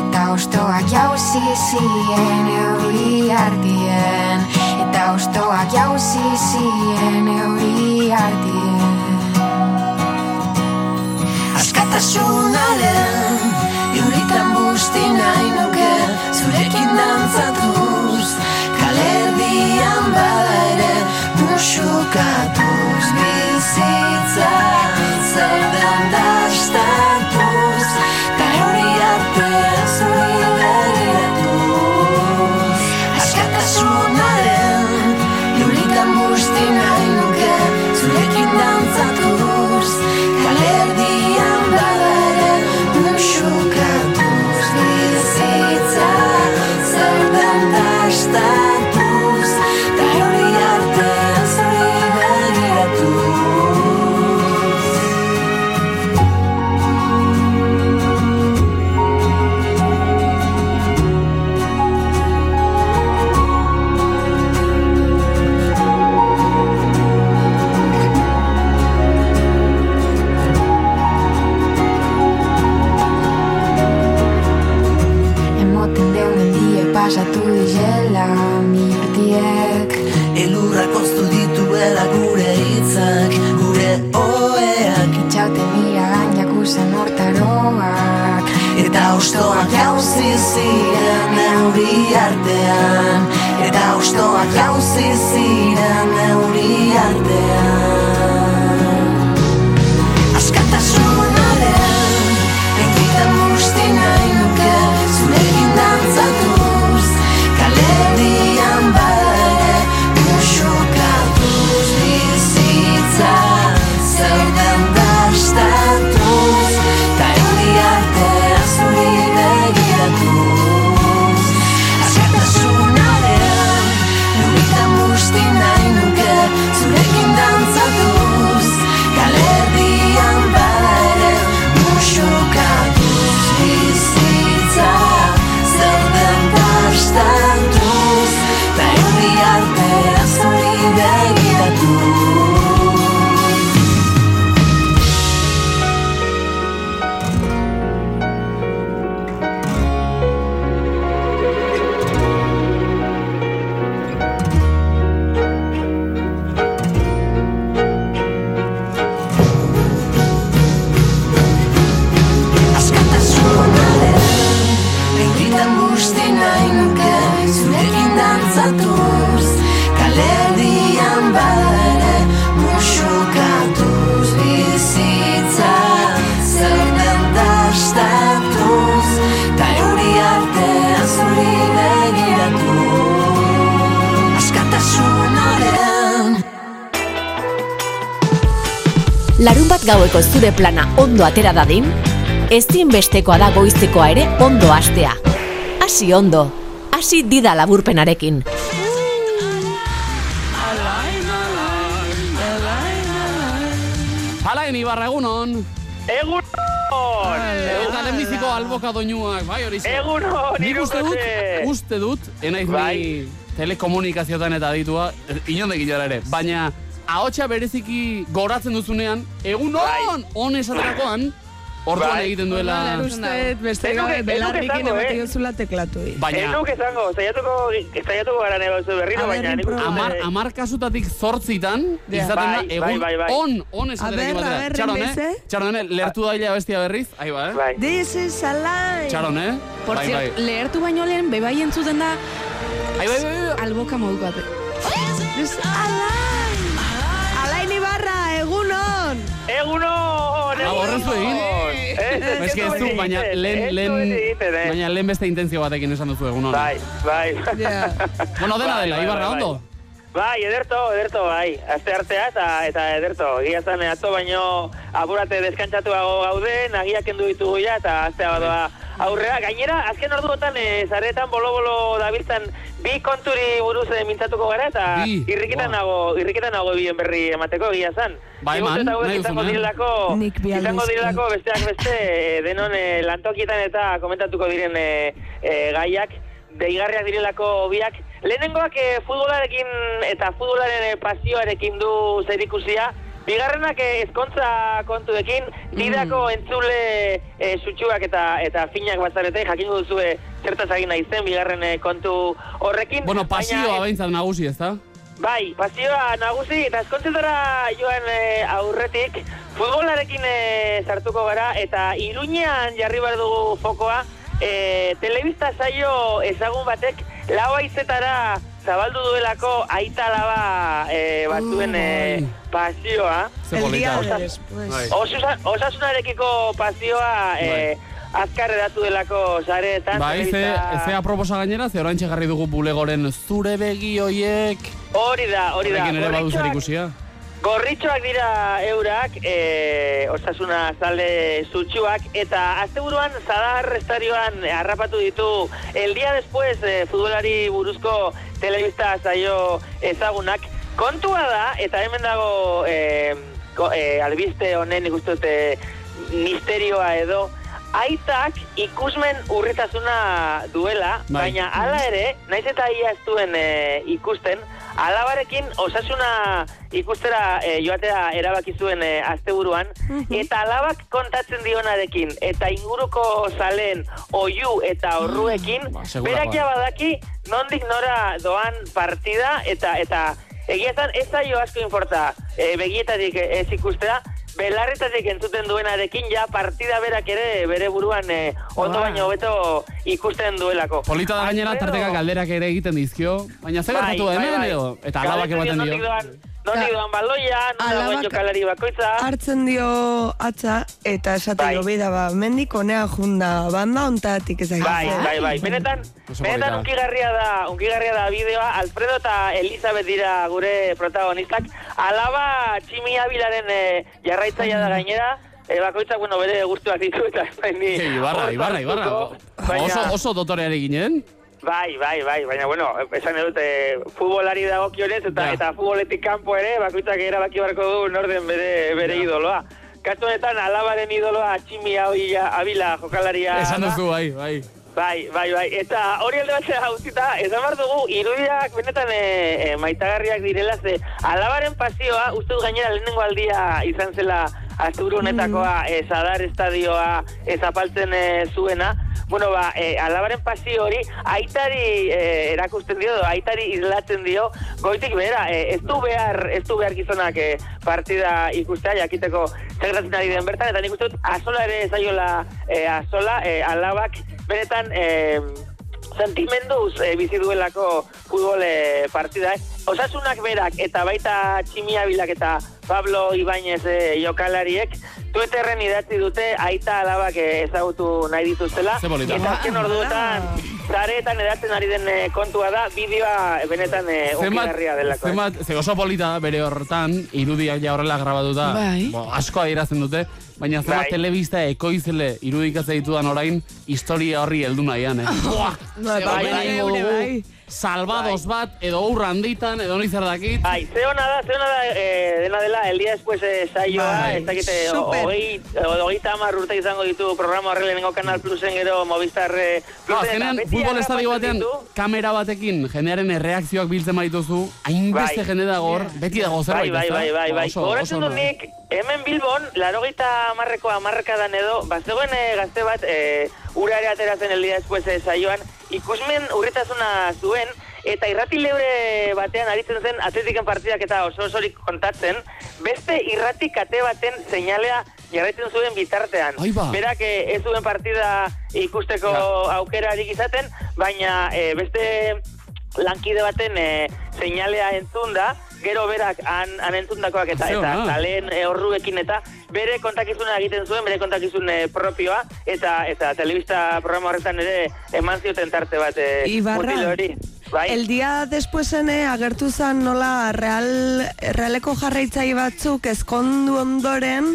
Eta ostoak jauzi ziren euri artien. Eta ostoak jauzi ziren euri artien. Askatasunaren busti nahi nuke Zurekin dantzatuz. Kalerdian bada ere Musukatuz euri artean Eta ostoak jauzi ziren euri artean plana ondo atera dadin, ezinbestekoa da goiztekoa ere ondo hastea. Hasi ondo, hasi dida laburpenarekin. Alain Ibarra, egunon. Egunon! Eta lehenbiziko alboka doinuak, bai hori ze. Egunon, Nik uste dut, uste dut, enaiz Bai. ni telekomunikazioetan eta ditua, inondek inora ere, baina ahotsa bereziki goratzen duzunean, egunon, on esaterakoan, orduan Bai. egiten duela... Uste, beste Ez gabe ez belarrikin esango, emate eh? duzula teklatu. Baina- Ez nuke zango, zaiatuko, zaiatuko gara bauzu berriro, baina. Amar, amar kasutatik zortzitan, Ja. izaten da, Bai, egun bai, bai, bai. on, on esaterekin Aber, batera. aber, Txaron, eh? Txaron, eh? Lertu daila bestia berriz, ahi ba, eh? This is a lie. Txaron, eh? Por bai, cierto, bai. lehertu baino lehen, bebai entzuten da... Ai, bai, bai, bai. Alboka moduko ate. This is a lie. Ah, horren zu egin? Ez que ez du, baina lehen, lehen, baina lehen beste intentzio batekin esan duzu egun hona. Bai, bai. Bueno, dena dela, Ibarra, ondo? Bai, ederto, ederto, bai. Aste artea eta, eta ederto. Egia zan, atzo baino apurate deskantzatuago gaude, nagiak kendu ditugu ja, eta astea badoa aurrera. Gainera, azken orduotan, e, zaretan bolo-bolo dabiltzan bi konturi buruz e, mintzatuko gara, eta Bi, irrikitan nago, irrikitan nago bien berri emateko, egia zan. Ba, eman, nahi izango direlako, izango direlako besteak beste, e, denon e, lantokietan eta komentatuko diren e, e, gaiak, deigarriak direlako biak. Lehenengoak e, futbolarekin eta futbolaren pasioarekin du zerikusia, Bigarrenak eh, ezkontza kontuekin, didako entzule eh, sutsuak eta eta finak bazarete, jakingo duzue zertaz egin naizen bigarren eh, kontu horrekin. Bueno, pasioa behintzat nagusi, ez da? Bai, pasioa nagusi eta eskontzetara joan e, aurretik futbolarekin e, sartuko gara eta iruñean jarri behar dugu fokoa e, telebista saio ezagun batek lau aizetara zabaldu duelako aita laba e, batzuen e, pasioa. Ze polita. Osas- Bai. Osusa- Osasunarekiko pasioa e, azkar edatu delako sareetan. Bai, ze, ze aproposa gainera, ze orain jarri dugu bulegoren zure begi hoiek. Hori da, hori da. Horrekin ere badu zer Gorritxoak- ikusia. Gorritxoak dira eurak, e, osasuna zale zutxuak, eta asteburuan zadar estarioan harrapatu ditu el día después e, futbolari buruzko telebista zaio ezagunak. Kontua da, eta hemen dago e, ko, e, albiste honen ikusten dute misterioa edo, aitak ikusmen urritasuna duela, Bai. baina hala ere, naiz eta ia ez duen e, ikusten, alabarekin osasuna ikustera e, joatea erabaki zuen e, asteburuan, eta alabak kontatzen dionarekin, eta inguruko zalen oiu eta horruekin, segurakoa. berak ja badaki nondik nora doan partida, eta eta egia esan ez zaio asko inforta e, begietatik ez ikustera, belarretatik entzuten duenarekin ja partida berak ere bere buruan e, ondo Bai. baino hobeto ikusten duelako. Polita da gainera tarteka galderak ere egiten dizkio, baina ze gertatu da hemen edo? Eta alabak ematen dio. Nondik doan baloia, non jokalari bakoitza. Hartzen dio atza eta esate Bai. bida ba, mendik onea junda banda ontatik ez Bai, bai, bai. Benetan, Oso benetan polita. unkigarria da, unkigarria da bideoa. Alfredo eta Elizabeth dira gure protagonistak. Alaba Tximi Abilaren e, jarraitzaia da gainera. E, bakoitzak, bueno, bere guztuak ditu eta espain ni. Ibarra, Ibarra, Ibarra. Oso, oso dotoreare ginen. Bai, bai, bai, baina, bueno, esan dut, futbolari dagokionez eta, Ja. eta futboletik kanpo ere, bakoitzak erabaki barko du norden bere, bere idoloa. Kasu honetan, alabaren idoloa Tximi Abila, Abila jokalaria. Esan duzu, bai, bai. Bai, bai, bai. Eta hori alde batzea utzita, esan behar dugu, irudiak benetan e, e, maitagarriak direla, ze alabaren pasioa, uste dut gainera lehenengo aldia izan zela asteburu honetakoa, e, zadar estadioa ez apaltzen e, zuena, Bueno, ba, e, alabaren pasio hori, aitari e, erakusten dio, aitari islatzen dio, goitik behera, e, ez du behar, ez du behar gizonak e, partida ikustea, jakiteko segretatzen ari den bertan, eta nik uste dut, azola ere zaiola e, azola, e, alabak, benetan, e, sentimenduz e, bizi duelako futbol e, partida. Eh? Osasunak berak eta baita Tximiabilak eta Pablo Ibáñez e, jokalariek Twitterren idatzi dute aita alabak e, ezagutu nahi dituztela. Eta azken orduetan, zareetan edatzen ari den eh, kontua da, bideoa benetan eh, onkigarria delako. Zemat, ze oso polita bere hortan, irudiak ja horrela grabatuta, Bai. bo, asko adierazten dute, baina zemat Bai. telebista ekoizele irudikatze ditudan orain, historia horri heldu nahian, eh? Buah! Bai, bai, Hemen bai, egingo bai, dugu bai. Salvados bat, edo urra handitan, edo nizer dakit. Bai, ze hona da, ze hona da, eh, dena dela, el día después eh, saioa, Bai. ez dakite, Super. hogei, hogei tamar urte izango ditu programa horre lehenengo Kanal Plusen gero Movistar eh, No, Plusen, beti futbol estadio batean, kamera batekin, jendearen erreakzioak biltzen badituzu, hainbeste Bai. jende dago hor, beti dago Bai, zerbait, bai, bai, bai, bai. Dut ona. nik, hemen Bilbon, larogeita amarreko amarrekadan edo, bazegoen eh, gazte bat, e, ura ere ateratzen el día después eh, saioan, ikusmen urritasuna zuen, eta irrati leure batean aritzen zen atletiken partidak eta oso osorik kontatzen, beste irrati kate baten seinalea jarraitzen zuen bitartean. Ba. Berak eh, ez zuen partida ikusteko aukerarik izaten, baina eh, beste lankide baten e, seinalea entzun da, gero berak han, han entzundakoak eta eta ona. taleen e, horruekin eta bere kontakizuna egiten zuen, bere kontakizun e, propioa, eta eta telebista programa horretan ere eman zioten tarte bat e, Ibarra. hori. Bai, El día despuesen eh, agertu zen nola real, realeko jarraitzai batzuk ezkondu ondoren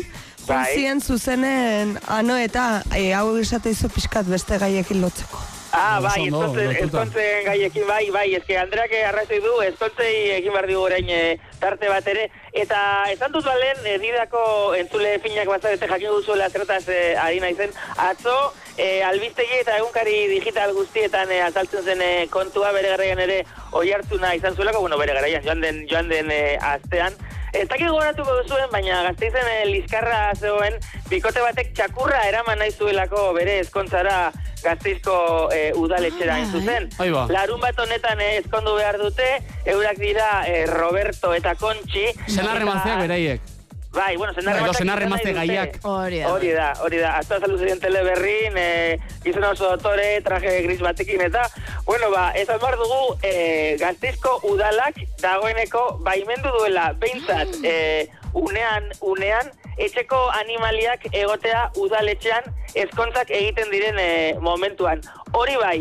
Bai. Zien zuzenen ano eta eh, hau esate izo pixkat beste gaiekin lotzeko. Ah, bai, ezkontzen, lotuta. ezkontzen gaiekin, bai, bai, ezke Andreak arrazoi du, ezkontzei egin behar digu orain e, tarte bat ere, eta esan dut balen, e, didako entzule finak bazarete jakin duzuela zertaz e, ari naizen, atzo, e, albistegi eta egunkari digital guztietan e, azaltzen zen e, kontua bere garaian ere oi hartzuna izan zuelako, bueno, bere garaian, joan den, joan den e, astean, Ez dakit gogoratuko duzuen, baina gazteizen eh, lizkarra zegoen, bikote batek txakurra eraman nahi zuelako bere ezkontzara gazteizko eh, udaletxera hain zuzen. Ahí ba. Larun bat honetan eh, ezkondu behar dute, eurak dira eh, Roberto eta Kontxi. Senarre mazteak beraiek. Bai, bueno, senarre Edo mazteak senarre mazte gaiak. Hori da. Hori da, hori da. Azta zalu zerien teleberrin, e, gizona oso dotore, traje gris batekin, eta, bueno, ba, ez behar dugu, e, gaztizko udalak dagoeneko baimendu duela, behintzat, e, unean, unean, etxeko animaliak egotea udaletxean ezkontzak egiten diren e, momentuan. Hori bai,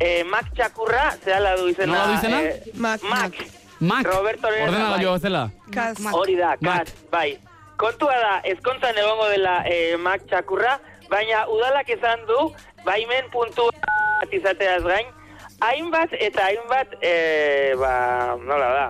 e, Mac Txakurra, zehala du izena. Nola du izena? E, Mac, Mac. Mac, Roberto Orena, ordenagailu bai. bezala. Kaz. Hori da, kat, bai. Kontua da, ezkontzan egongo dela e, Mac txakurra, baina udalak izan du, baimen puntu bat izateaz gain, hainbat eta hainbat, e, ba, nola da,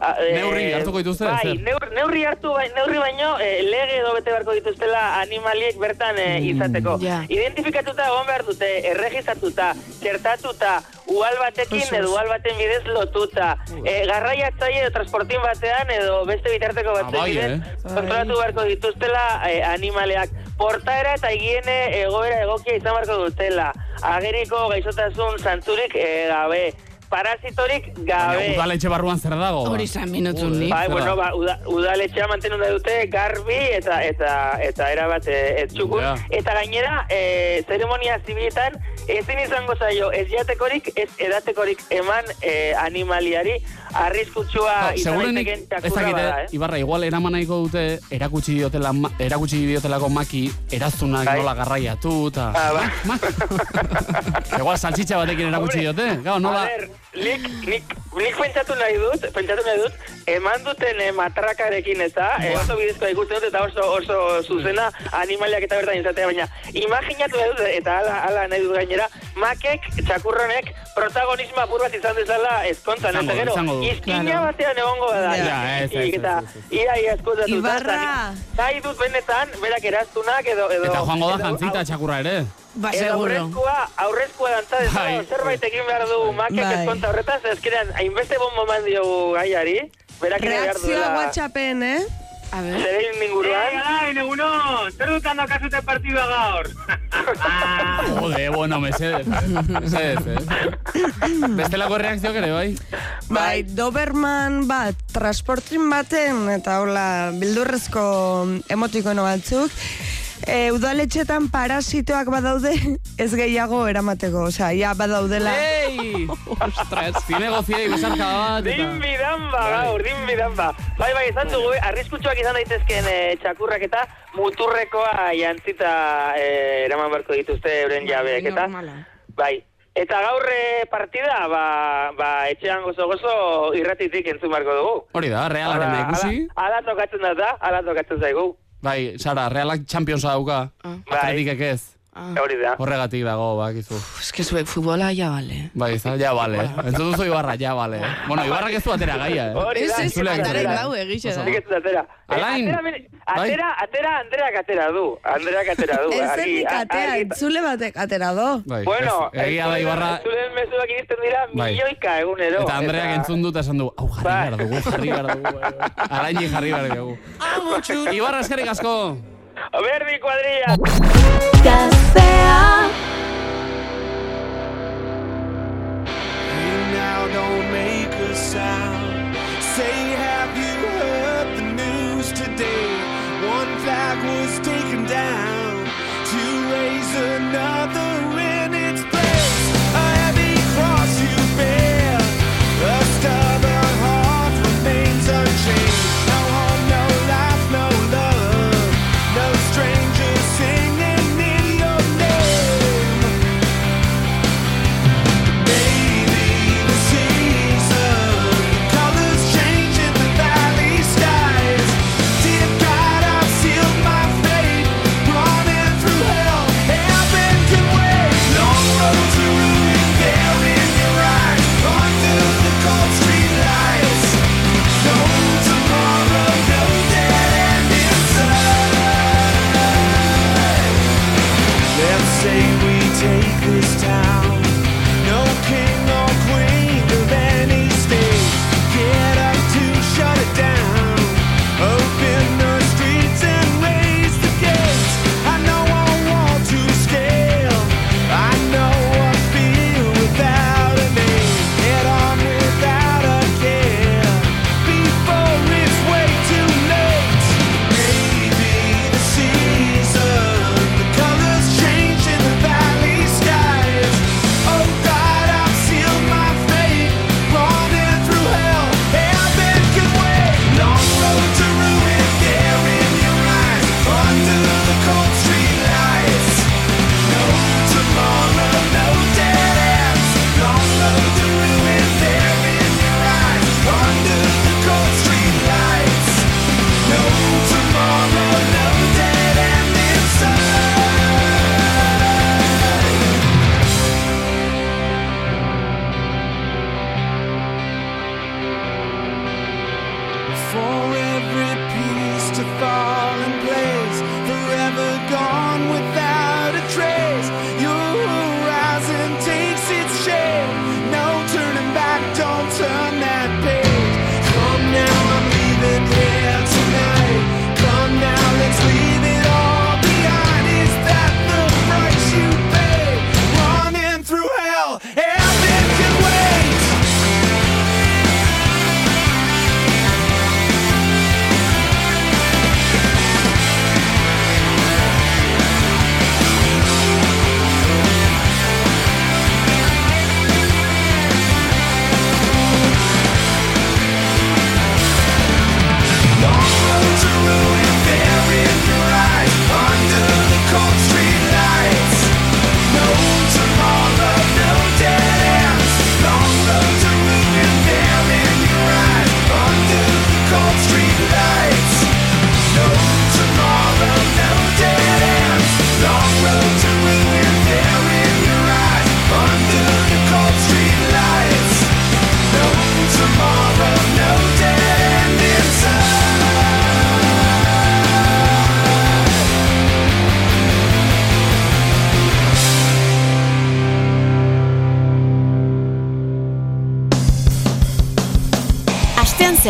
A, e, Neurri hartuko dituzte, Bai, neur, neurri hartu, bai, neurri baino, e, lege edo bete beharko dituztela animaliek bertan e, izateko. ja. Identifikatuta egon behar dute, erregistratuta, txertatuta, ual batekin edo ual baten bidez lotuta, e, garraiatzaile edo transportin batean edo beste bitarteko Ah, batzen bai, bidez, eh? kontrolatu beharko dituztela e, animaleak. Portaera eta higiene egoera egokia izan beharko dutela. Ageriko gaixotasun zantzurik e, gabe. Parasitorik gabe. Baina udaletxe barruan zer dago? Hori zan minutu nik. Bai, bueno, da? ba, uda, udaletxea mantenu nahi dute garbi eta eta eta erabat e, e, txukun. Ja. Eta gainera, e, zeremonia zibiletan ezin izango zaio ez jatekorik, ez edatekorik eman e, animaliari arriskutsua No, izan txakurra dakite, bada, eh? Ibarra, igual eraman nahiko dute erakutsi diotela, erakutsi diotelako maki eraztunak Bai. nola garraiatu eta... Ah, ba. Igual saltxitxa batekin erakutsi diote, gau, nola... A ber, nik, nik, nik pentsatu nahi dut, pentsatu nahi dut, eman duten eh, matrakarekin eta eh, oso bidezkoa ikusten dut eta oso oso zuzena animaliak eta bertan izatea, baina imaginatu nahi dut, eta ala, ala nahi dut gainera, makek, txakurronek, protagonismo apur bat izan dezala ezkontzan, eta gero, izkina batean egongo da, Ja, ez, ez, ez, eta ez, ez. ia, ia eskozatu Ibarra. nahi dut benetan, berak eraztunak edo... edo Eta joango da jantzita txakurra ere. Ba, Edo seguro. aurrezkoa, aurrezkoa dantza Bai. dezala, zerbait egin behar du makek Bai. ezkonta horretaz, ezkeran, hainbeste bombo man diogu gaiari, berak ere behar Reakzioa duela, WhatsAppen, eh? A ver. zerein inguruan. Alain, egunon, zer dut handa kasute partidua gaur? Jode, bueno, mesedez, eh? mesedez, eh? Bestelako reakzioak ere, bai? Bai, Doberman bat, transportin baten, eta hola, bildurrezko emotikono batzuk, e, udaletxetan parasitoak badaude, ez gehiago eramateko, osea, ja badaudela. Ei! Ostras, zinegoziei besarka bat, eta... Din bidamba, Bai. gaur, din bidamba. Bai, bai, izan dugu, eh, arriskutsuak izan daitezkeen eh, txakurrak eta muturrekoa jantzita eh, eraman beharko dituzte euren jabeek, eta... Bai, Eta gaur partida, ba, ba, etxean gozo-gozo irratitik entzun barko dugu. Hori da, realaren Hala- ikusi. Ala, ala tokatzen da, da, ala tokatzen zaigu. Bai, Sara, realak Championsa dauka. Atletikek ez. Hori da. Horregatik dago, bakizu. Es que zuek futbola ja bale. Bai, ez ja bale. Entzun duzu Ibarra, ja bale. Bueno, Ibarrak ez du atera gaia, eh? Hori da. Ez, ez, Zuleak atera atera. indau egixe da. Nik ez dut atera. Eh, Alain, atera, bene- bai? atera, atera, Andreak atera du. Andreak atera du. Ez nik atea, argi- entzule batek atera do. Bai, Bueno, ez- egia da Ibarra, Zulen mezuak iristen dira Bai. milioika egunero. eta Andreak entzun dut esan du, hau jarri behar dugu, jarri behar dugu. bai, bai. Alaini jarri behar dugu. Ibarra eskerrik asko. Berdi cuadrilla. now don't make a sound. Say, have you heard the news today? One flag was taken down to raise another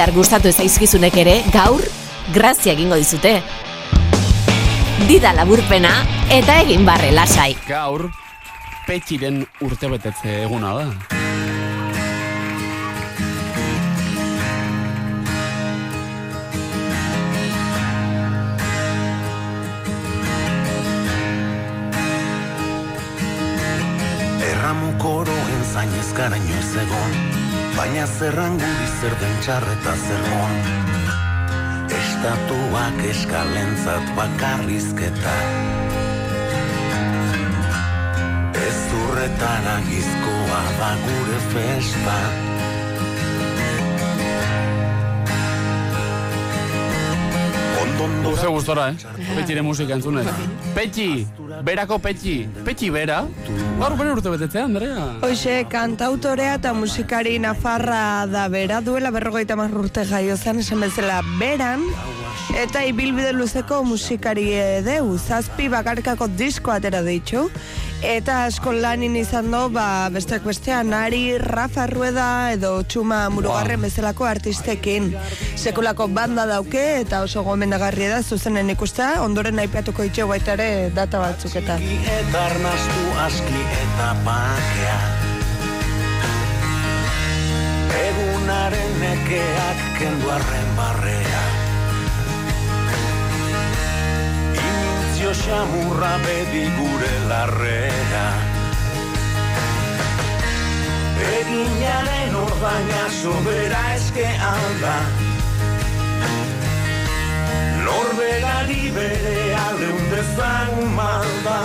zehar gustatu zaizkizunek ere, gaur grazia egingo dizute. Dida laburpena eta egin barre lasai. Gaur, petxiren urtebetetze eguna da. Erramuko oroen zainez gara inoiz egon Baina zerran guri zer den txarreta zer on Estatuak eskalentzat bakarrizketa Ez horretara gizkoa da gure festa Uste gustora, eh? Petxiren musika entzunez. Petxi, berako Petxi. Petxi bera? Gaur bere urte betetzea, Andrea. Hoxe, kantautorea eta musikari nafarra da bera, duela berrogeita hamar urte jaio zen, esan bezala beran, eta ibilbide luzeko musikari deu, zazpi bakarkako disko atera ditxu, eta asko lanin izan do, ba, besteak bestean, Nari, Rafa Rueda edo Txuma Murugarren bezalako artistekin. Sekulako banda dauke eta oso gomendagarria da zuzenen ikustea, ondoren aipatuko itxo baita ere data batzuk eta. Eta arnastu aski eta bakea. Egunaren nekeak kendu arren barrea Imintzio xamurra bedi gure larrea Eginaren ordaina sobera eske alda. Norberari bere aldeun malda.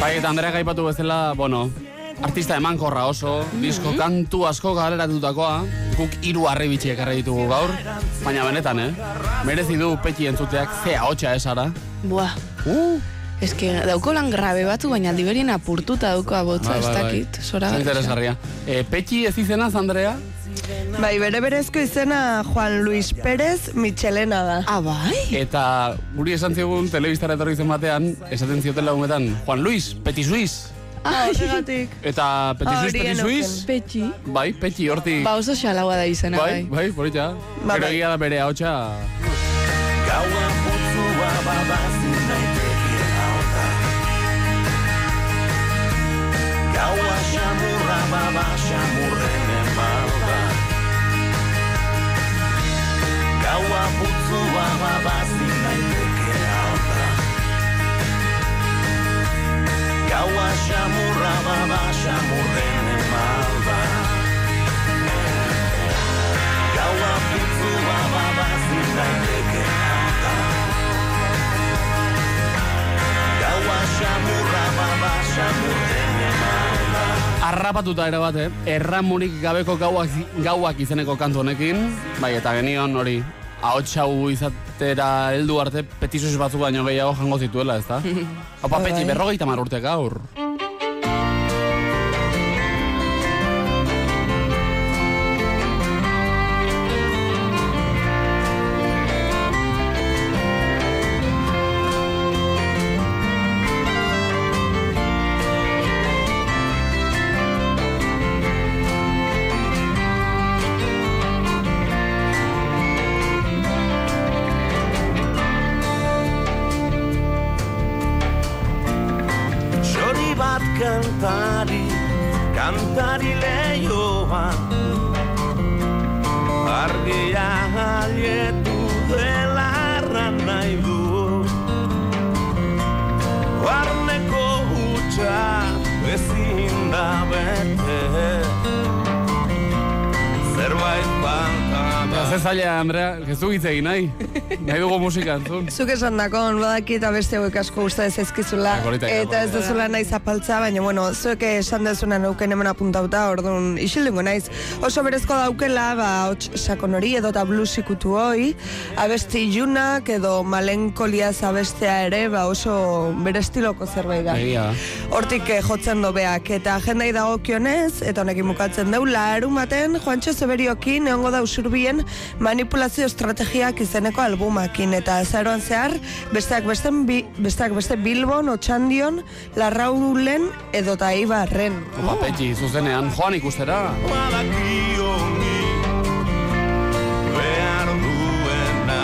Bai, eta Andrea gaipatu bezala, bueno, artista emankorra oso, disko kantu asko galeratutakoa, guk hiru harribitxi ekarri ditugu gaur, baina benetan, eh? Merezi du petxi entzuteak zea hotxa esara. Buah. Uh. Ez que dauko lan grabe batu, baina diberien apurtuta dauko abotza, ez dakit. Zora interesgarria. E, petxi ez izenaz, Andrea? Bai, bere berezko izena Juan Luis Pérez Michelena da. Ah, bai? Eta guri esan zigun telebistara etorri zen batean, esaten zioten lagunetan, Juan Luis, Petit Suiz. Ah, horregatik. Eta Petit Suiz. Petxi. Bai, Petxi hortik. Ba oso xalaua da izena, Bai, bai. bai, poritxa. Ba, Gero bai. egia da bere ahotsa. Gaua putzua babazi naiteke hauta Gaua xamurra baba xamurren emalda Gaua putzua babazi Gaua xamurra baba xamurren emalda Gaua putzua babazi naiteke hauta Gaua xamurra baba xamurren emalda Arrapatuta ere bat, eh? Erramurik gabeko gauak, gauak izeneko kantu honekin. Bai, eta genion hori, ahots hau izatera heldu arte petizuz batzuk baino gehiago jango zituela, ez da? Opa, petxi, bai. berrogeita mar urte gaur. Kantari, kantari lehioan Argia jalietu dela arran nahi du Barneko hutsa ezin da bete. Zerbait falta da. Ze zaila, Andrea, ez du hitz egin nahi. nahi dugu musika entzun. Zuk esan dakon, badaki eta beste hauek asko gusta ez ezkizula. Eta ez politak. dezula nahi zapaltza, baina bueno, zuek esan dezuna nauken hemen apuntauta, orduan isildungo naiz. Oso berezko daukela, ba, hots sakon hori edo eta blues ikutu hoi, abesti ilunak edo malenkoliaz abestea ere, ba, oso bere estiloko zerbait da. Hortik eh, jotzen dobeak eta agendai dagokionez eta honekin bukatzen deu larumaten Juantxo Zeberiokin egongo da usurbien manipulazio estrategiak izeneko albumakin eta azaroan zehar besteak besten bi, besteak beste Bilbon, Otxandion, Larraulen edo ta Ibarren. Opa, petxi, zuzenean, joan ikustera. badakiongi behar duena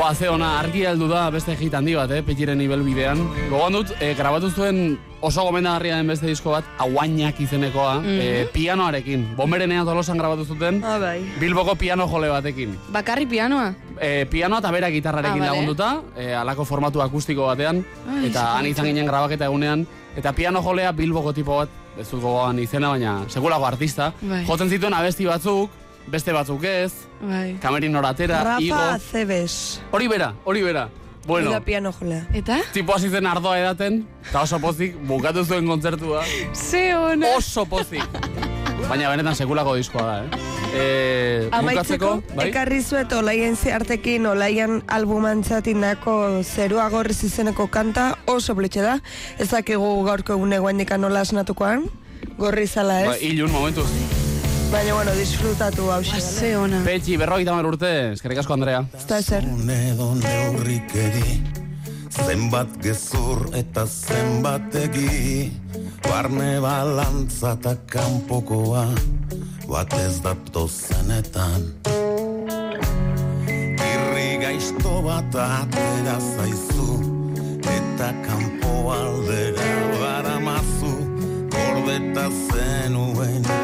Ba, ze ona, argi heldu da beste hit handi bat, eh, petiren nivel bidean. Gogoan dut, eh, grabatu zuen oso gomendagarria den beste disko bat, Auainak izenekoa, Mhm. eh, pianoarekin. Bomberenean tolosan grabatu zuten, Ah, bai. Bilboko piano jole batekin. Bakarri pianoa? E, pianoa eta bera gitarrarekin Ah, vale. lagunduta, e, alako formatu akustiko batean, Ai, eta han izan ginen grabaketa egunean, eta piano jolea bilboko tipo bat, ez dut gogoan izena, baina sekulako artista, Bai. jotzen zituen abesti batzuk, beste batzuk ez, Bai. kamerin oratera, Rafa igo, Acebes. hori bera, hori bera. Bueno, Bueno. piano jolea. Eta? tipo hasi zen ardoa edaten, eta oso pozik, bukatu zuen kontzertua. Ze ona. Oso pozik. Baina benetan sekulako diskoa da, eh? E, Amaitzeko, bai? ekarri zuet olaien zehartekin olaian albumantzatindako zerua gorriz izeneko kanta oso blitxe da. Ez dakigu gaurko egune guendik nola asnatukoan, gorri zala ez. Ba, ilun momentuz. Baina, bueno, disfrutatu hau Ba, ze ona. Petxi, berrogeita hamar urte, eskerrik asko, Andrea. Ez da ezer. Edo neurrikeri Zenbat gezur eta zenbat egi Barne balantza eta kanpokoa Bat ez dapto zenetan Irri gaizto bat atera zaizu Eta kanpo aldera baramazu Gordeta zenuen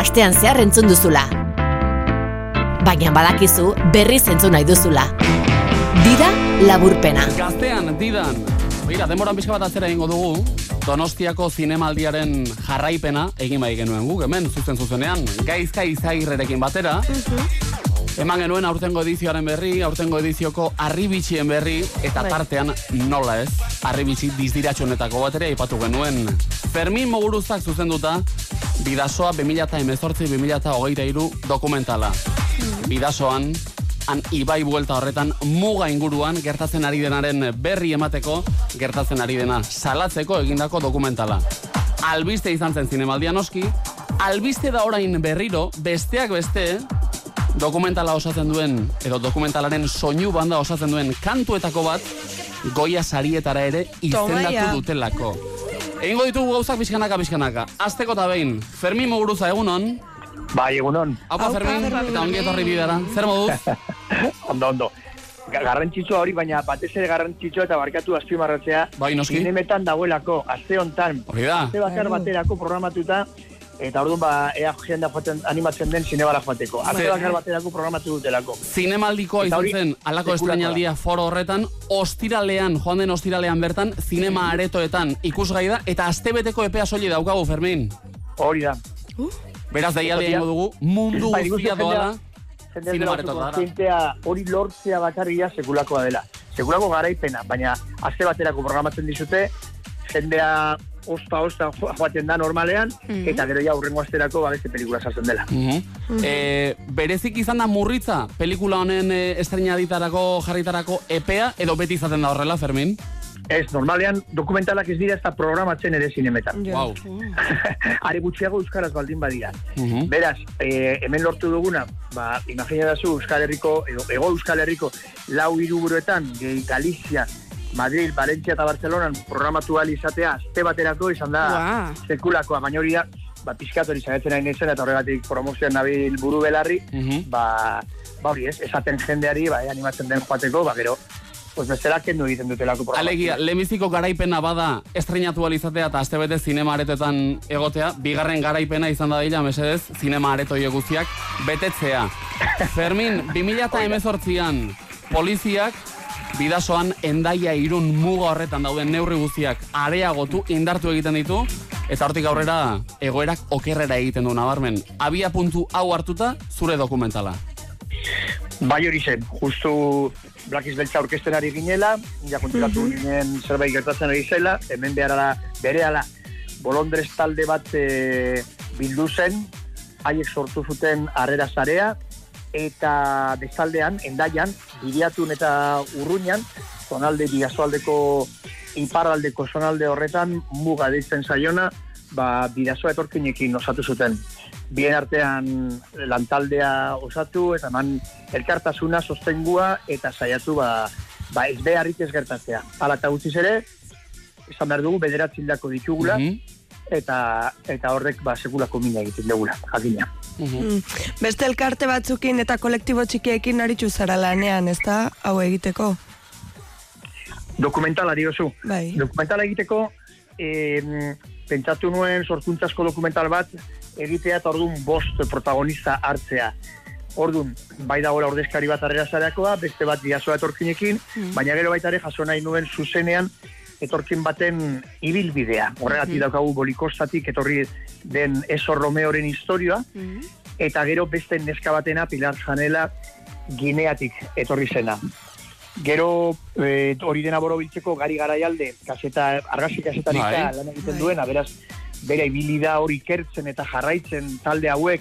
astean zehar entzun duzula. Baina badakizu berriz entzun nahi duzula. Dira laburpena. Gaztean, didan. Begira, demoran pixka bat atzera egingo dugu. Donostiako zinemaldiaren jarraipena egin bai genuen guk, hemen, zuzen zuzenean. Gaizka izagirrerekin batera. Eman genuen aurtengo edizioaren berri, aurtengo edizioko arribitxien berri, eta Bai. tartean nola ez, arribitxi dizdiratxonetako bat ere aipatu genuen. Fermin Moguruzak zuzenduta, Bidasoa 2018-2023 dokumentala. Bidasoan, han ibai buelta horretan muga inguruan gertatzen ari denaren berri emateko, gertatzen ari dena salatzeko egindako dokumentala. Albiste izan zen zinemaldian oski, albiste da orain berriro, besteak beste, dokumentala osatzen duen, edo dokumentalaren soinu banda osatzen duen kantuetako bat, goia sarietara ere izendatu dutelako. Egingo ditugu gauzak pixkanaka, pixkanaka. Azteko eta behin, Fermin Muguruza egunon. Bai, egunon. Haupa Fermin, eta ongi etorri bidera. Zer moduz? ondo, ondo. Ga- Garrantzitsua hori, baina batez ere garrantzitsua eta barkatu azpimarratzea. Bai, noski. Zinemetan dagoelako, aste hontan. Hori da. Aste bakar baterako programatuta, eta orduan ba, ea jendea joaten, animatzen den zinebala joateko. Aste Ze- bakar baterako programatu dutelako. Zinemaldikoa Eta izan zen, alako estrainaldia foro horretan, ostiralean, joan den ostiralean bertan, zinema aretoetan ikusgai da, eta astebeteko epea soli daukagu, Fermin. Hori da. Beraz, daialde egingo dugu, mundu Bai, guztia doala, zinema kontzientea hori lortzea bakarria sekulakoa dela. Sekulako garaipena, baina aste baterako programatzen dizute, jendea osta osta jo- joaten da normalean, eta gero ja urrengo asterako ba, beste pelikula sartzen dela. Mhm. Eh, berezik izan da murritza, pelikula honen e, estrenaditarako, jarritarako epea, edo beti izaten da horrela, Fermin? Ez, normalean dokumentalak ez dira ez da programatzen ere zinemetan. Wow. Are gutxiago euskaraz baldin badira. Mhm. Beraz, eh, hemen lortu duguna, ba, imagina dazu Euskal Herriko, edo, ego Euskal Herriko, lau hiruburuetan, Galizia, Madrid, Valencia eta Barcelonan programatu ahal izatea, azte baterako izan da Ua. sekulakoa, baina hori da, ba, pixkat hori zaitzen nahi nintzen, eta horregatik promozioan nabil buru belarri, ba, ba hori ez, esaten jendeari, ba, eh, animatzen den joateko, ba, gero, pues bestela kendu egiten dutelako programazioa. Alegia, lehenbiziko garaipena bada estrenatu alizatea eta astebete zinema aretoetan egotea, bigarren garaipena izan da dira, mesedez, zinema areto guztiak, betetzea. Fermin, 2018an poliziak bidasoan endaia irun muga horretan dauden neurri guztiak areagotu, indartu egiten ditu, eta hortik aurrera egoerak okerrera egiten du nabarmen. Abia puntu hau hartuta, zure dokumentala. Bai hori zen, justu Black Beltza orkesten ari ginela, ja konturatu ginen zerbait gertatzen ari zela, hemen beharala, berehala, bolondrez talde bat e, bildu zen, haiek sortu zuten harrera zarea, eta bestaldean, endaian, bidiatun eta urruñan, zonalde bidazoaldeko iparraldeko zonalde horretan muga deitzen zaiona, ba, bidazoa etorkinekin osatu zuten. Bien artean lantaldea osatu, eta man elkartasuna, sostengua, eta saiatu ba, ba ez beharrik ez gertatzea. Hala eta gutxiz ere, esan behar dugu, bederatzi hildako ditugula, eta, eta horrek ba, sekulako mina egiten dugula, jakina. Mm. Beste elkarte batzukin eta kolektibo txikiekin aritzu zara lanean, ez da, hau egiteko? Dokumentala diozu. Bai. Dokumentala egiteko, eh, pentsatu nuen sorkuntzasko dokumental bat egitea eta orduan bost protagonista hartzea. Orduan, bai dagoela ordezkari bat arrera zareakoa, beste bat diazoa etorkinekin, baina gero baita ere jaso nahi nuen zuzenean etorkin baten ibilbidea. Horregatik Mhm. daukagu bolikostatik etorri den Eso Romeoren historioa, eta gero beste neska batena Pilar Janela Gineatik etorri zena. Gero e, hori dena borobiltzeko gari garaialde, kaseta, argazki kasetaritza Bai. lan egiten duena, beraz, bere ibili da hori ikertzen eta jarraitzen talde hauek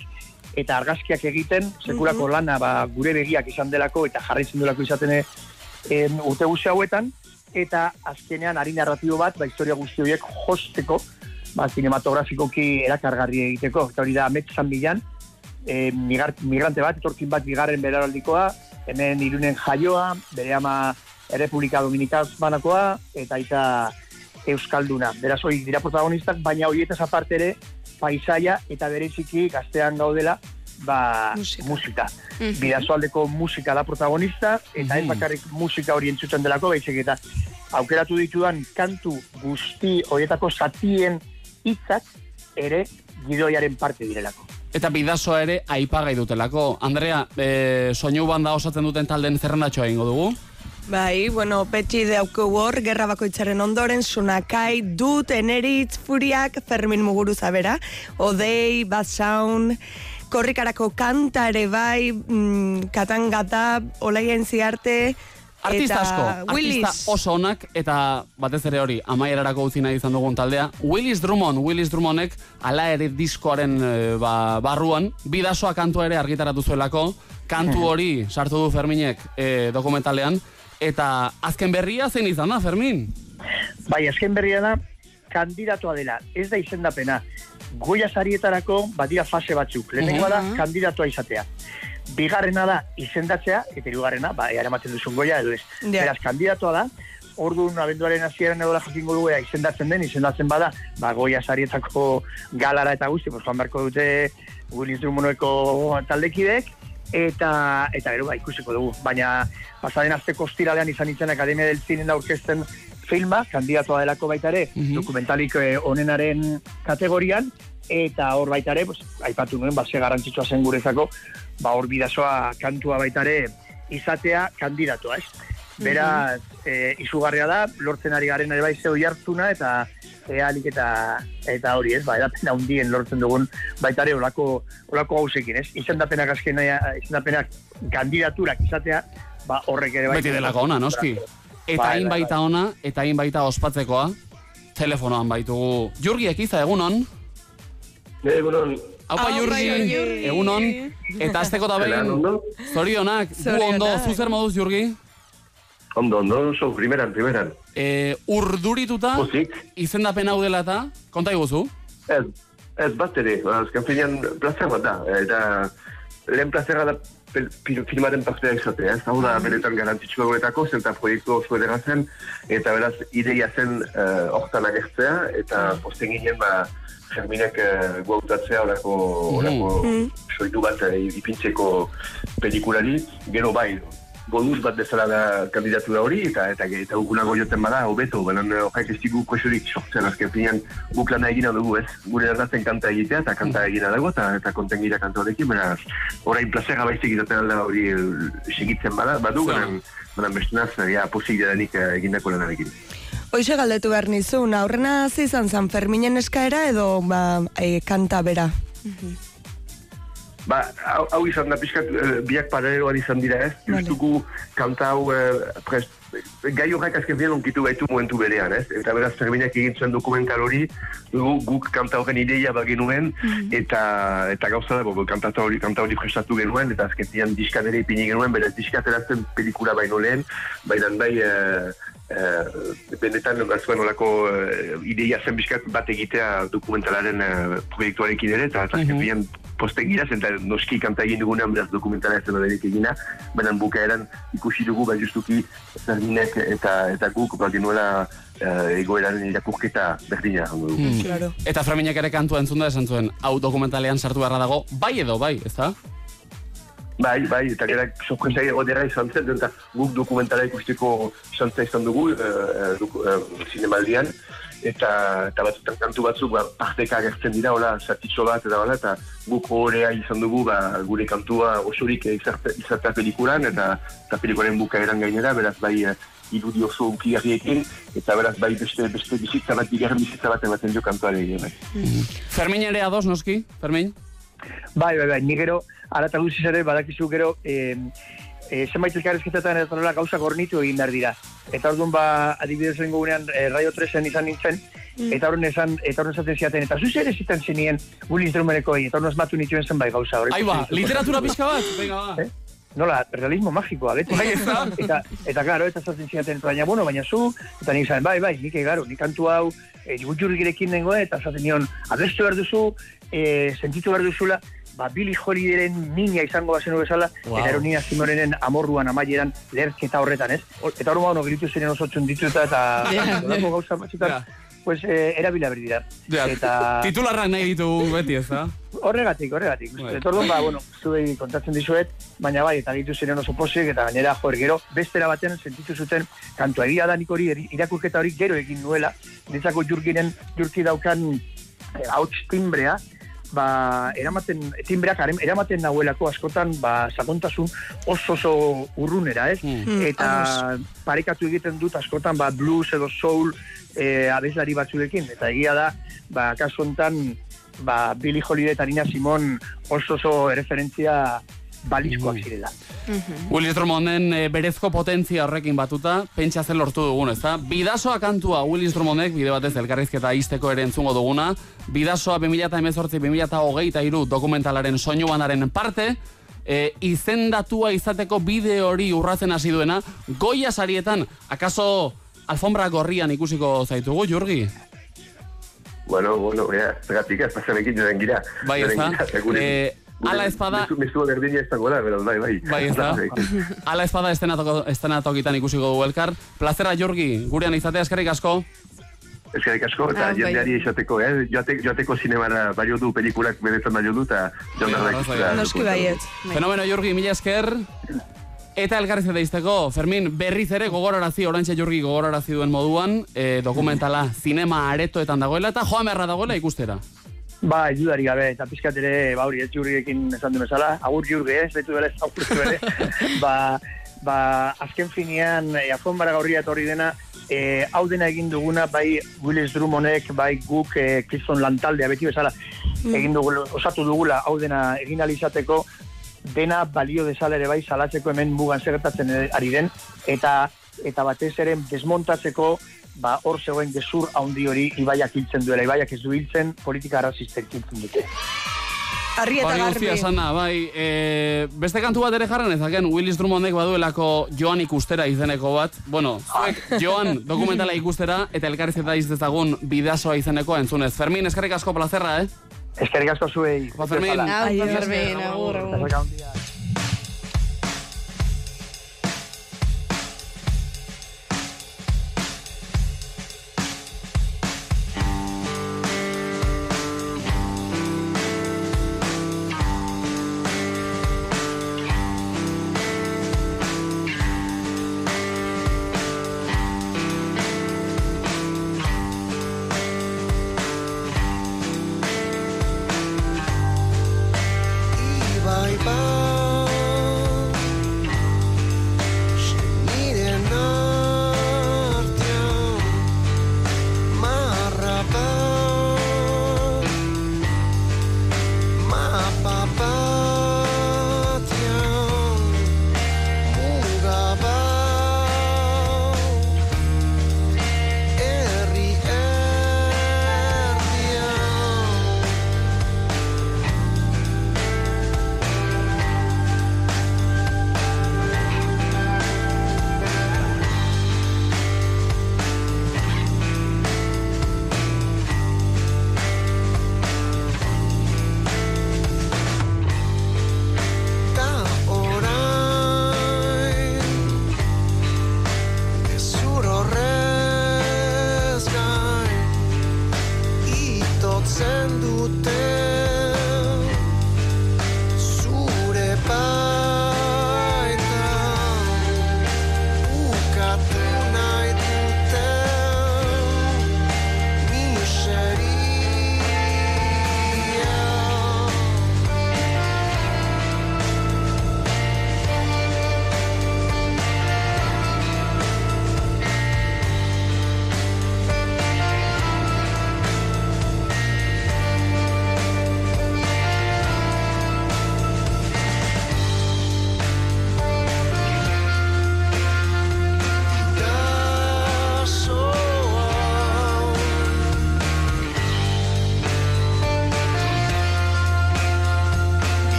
eta argazkiak egiten, sekulako lana ba, gure begiak izan delako eta jarraitzen delako izaten e, urte guzti hauetan, eta azkenean ari narratibo bat, ba, historia guzti horiek josteko, ba, cinematografikoki erakargarri egiteko, eta hori da Amet San Milan, e, migar, migrante bat, etorkin bat bigarren beraraldikoa, hemen irunen jaioa, bere ama Errepublika Dominikanakoa, eta aita Euskalduna. Beraz, hori dira protagonistak, baina horietaz aparte ere, paisaia eta bereziki gaztean gaudela, ba, musika. Mhm. Bidazoaldeko musika da protagonista, eta ez bakarrik musika hori entzuten delako, baizik eta aukeratu ditudan kantu guzti horietako zatien hitzak ere gidoiaren parte direlako. Eta bidazoa ere aipagai dutelako. Andrea, e, soinu banda osatzen duten talden zerrendatxoa egingo dugu? Bai, bueno, petxi dauku hor, gerra bakoitzaren ondoren, sunakai, dut, eneritz, furiak, Fermin Muguruza bera, odei, bat sound, korrikarako kanta ere bai, mm, katangata, olaien ziarte, Artista eta asko, Willis. artista oso onak, eta batez ere hori, amaierarako utzi nahi izan dugun taldea. Willis Drummond, Willis Drummondek, ala ere diskoaren e, ba, barruan, bidasoa kantua ere argitaratu zuelako, kantu hori sartu du Ferminek e, dokumentalean, eta azken berria zein izan da, Fermin? Bai, azken berria da, kandidatoa dela, ez da izendapena. Goia sarietarako badira fase batzuk. Lehenengoa da, Mhm. kandidatoa izatea. Bigarrena da, izendatzea, eta hirugarrena, ba, ea ematen duzun goia, edo ez. Ja. Beraz, kandidatoa da, orduan abenduaren hasieran edo jakingo dugu ea izendatzen den, izendatzen bada, ba, goia sarietako galara eta guzti, pues, joan beharko dute Willis Drummondeko taldekidek, eta eta gero ba ikusiko dugu. Baina pasaden asteko ostiralean izan nintzen Akademia del Cine da aurkezten filma, kandidatoa delako baita ere, dokumentalik eh, onenaren kategorian, eta hor baita ere, pues, aipatu nuen, ba, ze garrantzitsua zen guretzako, ba, hor bidazoa kantua baita ere izatea kandidatoa, ez? Beraz, eh, izugarria da, lortzen ari garen ere bai zeu jartzuna, eta ealik eta eta hori, ez? Ba, edapena hundien lortzen dugun baita ere olako, olako gauzekin, ez? Izendapenak azken, izendapenak kandidaturak izatea, ba, horrek ere bai. Beti delako ona, noski. Eta Bai, hain bai, baita ona, eta hain baita ospatzekoa, telefonoan baitugu. Jurgi ekiza, egunon? Egunon. Aupa Jurgi, egunon. Eta azteko da behin, zorionak, gu ondo, Zorionak. zu zer moduz Jurgi? Ondo, ondo, oso, primeran, primeran. E, urdurituta, izendapen hau dela eta, konta iguzu? Ez, ez bat ere, azken finean plazer bat da, eta lehen plazera da filmaren partea izatea, ez? Hau da benetan garantitxua guretako, zenta proiektu oso edera zen, eta beraz ideia zen uh, hortan agertzea, eta posten ginen ba, Germinek uh, guautatzea orako, orako soitu bat uh, ipintzeko pelikulari, gero bai, bonus bat bezala da kandidatura hori, eta eta, eta gugunago joten bada, hobeto, banan horrek ez digu koxorik sortzen, azken finean guk lana egina dugu, ez? Gure erdatzen kanta egitea, eta kanta egina dago, eta, eta kontengira kanta horrekin, beraz, orain plazera baizik izaten alda hori eh, segitzen bada, badu, banan, banan bestenaz, ja, posible denik eh, egindako lanarekin. Hoize galdetu behar nizun, aurrena izan San Ferminen eskaera edo ba, e, kanta bera? Ba, hau, hau izan da pixkat eh, biak paraleloan izan dira ez, justugu kanta hau eh, prest, gai horrek azken finean onkitu gaitu momentu berean, ez? Eta beraz, Ferminak egin zuen dokumental hori, dugu guk kanta horren ideia bagenuen, eta, eta gauza da, bo, kanta hori, kanta hori prestatu genuen, eta azken finean diskat ere ipini genuen, beraz, diskat erazten pelikula baino lehen, baina bai, eh, eh, benetan bazuen olako eh, ideia zen bizkat bat egitea dokumentalaren eh, proiektuarekin ere, eta azken Mhm. finean posten gira, zen, eta noski kanta egin dugunean beraz dokumentala ez dena denik egina, baina bukaeran ikusi dugu, ba justuki Ferminek eta, eta guk, ba genuela eh, egoeraren irakurketa berdina. dugu. Hmm. Eta Ferminek ere kantua entzun da esan zuen, hau dokumentalean sartu beharra dago, bai edo bai, ez da? Bai, bai, eta gara sorpresa odera izan zen, eta guk dokumentala ikusteko xantza izan dugu, uh, zinemaldian, eta, eta batzutan kantu batzuk ba, parteka agertzen dira, hola, zatitxo bat, eta hola, eta guk horrea izan dugu, ba, gure kantua osorik izatea pelikulan, eta, eta pelikularen bukaeran gainera, beraz bai, irudi oso unkigarriekin, eta beraz bai beste, beste bizitza bat, bigarren bizitza bat ematen dio kantuare bai. Fermin ere ados, noski? Fermin? Bai, bai, bai, ni gero, ara eta guztiz ere, badakizu gero, eh, e, zenbait elkarrizketetan ez dela gauza gornitu egin behar dira. Eta orduan ba, adibidez lehen gugunean, e, Radio 3en izan nintzen, eta horren esan, eta horren esaten ziaten, eta zuz ere zitan zenien Willis Drumereko eta horren asmatu nituen zenbait gauza. horrek. Ahí ba, literatura pixka bat, venga ba. Eh? Nola, realismo magikoa, beti. Bai, ez da? eta, eta, claro, eta zaten ziaten, baina, bueno, baina zu, eta nik zaten, bai, bai, nik egaro, nik kantu hau, e, gutxurrikirekin nengo, eta zaten nion, abestu behar duzu, e, sentitu behar duzula, ba, Billy Holidayren mina izango bazenu bezala, Wow. eta eronina Simonenen amorruan amaieran lerketa horretan, ez? Eta horren bueno, giritu ziren oso txundituta, eta Ja. yeah. gauza batzutan, pues, eh, erabila berdira. Ja, Eta... Titularrak nahi ditugu beti, ez da? Horregatik, horregatik. Bai. Eta orduan, ba, bueno, zuei kontatzen dizuet, baina bai, eta gitu ziren oso posik, eta gainera, joer, gero, bestera batean sentitu zuten, kantua egia da nik hori, irakurketa hori gero egin nuela, nitzako jurgiren, jurki daukan eh, hauts timbrea, ba, eramaten, timbreak eramaten nahuelako askotan, ba, sakontasun oso oso urrunera, ez? Hmm. Eta parekatu egiten dut askotan, ba, blues edo soul eh, abeslari batzuekin, eta egia da, ba, kasu honetan, ba, Billy Holiday eta Nina Simon oso oso referentzia balizkoak zirela. Willis Drummonden e, berezko potentzia horrekin batuta, pentsa zen lortu dugun, ez da? Bidasoa kantua Willis Drummondek, bide batez elkarrizketa izteko ere entzungo duguna, Bidasoa 2018-2023 dokumentalaren soinu banaren parte, e, izendatua izateko bide hori urratzen hasi duena, goia sarietan, akaso alfombra gorrian ikusiko zaitugu, Jurgi? Bueno, bueno, ea, zergatik ez, pasarekin joan gira. Bai, ez da? Ala ez bada- Mezu, berdina izango da, beraz, bai, bai. Bai, ez da? Ala espada estenatokitan ikusiko du elkar. Plazera, Jurgi, gurean izatea eskerrik asko. Eskerrik asko, eta Ah, bai. jendeari esateko, eh? Joate, joateko zinemara baio du, pelikulak benetan baio du, eta joan behar da ikustea. Noski baiet. Fenomeno Jurgi, mila esker. Eta elkarrizketa izteko, Fermin, berriz ere gogorarazi, orantxe Jurgi gogorarazi duen moduan, e, dokumentala zinema aretoetan dagoela, eta joan beharra dagoela ikustera. Ba, ayudari gabe, eta pizkat ere, ba, hori, ez jurgiekin esan du bezala, agur jurge, ez, betu bere, agur ere, ba, ba, azken finean, e, alfombara gaurria etorri dena, e, hau dena egin duguna, bai Willis Drummonek, bai guk, e, Kriston Lantaldea, beti bezala, egin dugula, osatu dugula, hau dena egin alizateko, dena balio dezala ere bai salatzeko hemen mugan segertatzen ari den, eta eta batez ere desmontatzeko ba, hor zegoen gezur handi hori ibaiak hiltzen duela, ibaiak ez du hiltzen, politika arrazistek hiltzen dute. Arri eta garbi. da, bai, e, beste kantu bat ere jarran ezaken, Willis Drummondek baduelako Joan ikustera izeneko bat. Bueno, zuek Joan dokumentala ikustera eta elkarrizketa izdezagun bidasoa izeneko entzunez. Fermin, eskerrik asko plazerra, eh? Eskerrik asko zuei. Ba, Fermin. Fermin, agur, agur.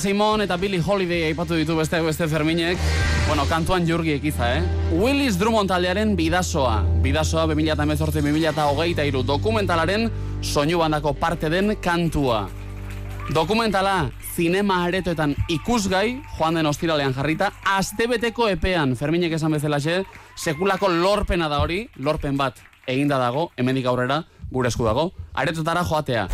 Simon eta Billie Holiday aipatu ditu beste beste Ferminek. Bueno, kantuan jurgi ekiza, eh? Willis Drummond taldearen bidasoa. Bidasoa 2018-2023 dokumentalaren soinu bandako parte den kantua. Dokumentala zinema aretoetan ikusgai, joan den ostiralean jarrita, astebeteko epean, Ferminek esan bezalaxe, sekulako lorpena da hori, lorpen bat eginda dago, hemendik aurrera, gure esku dago, aretotara joatea.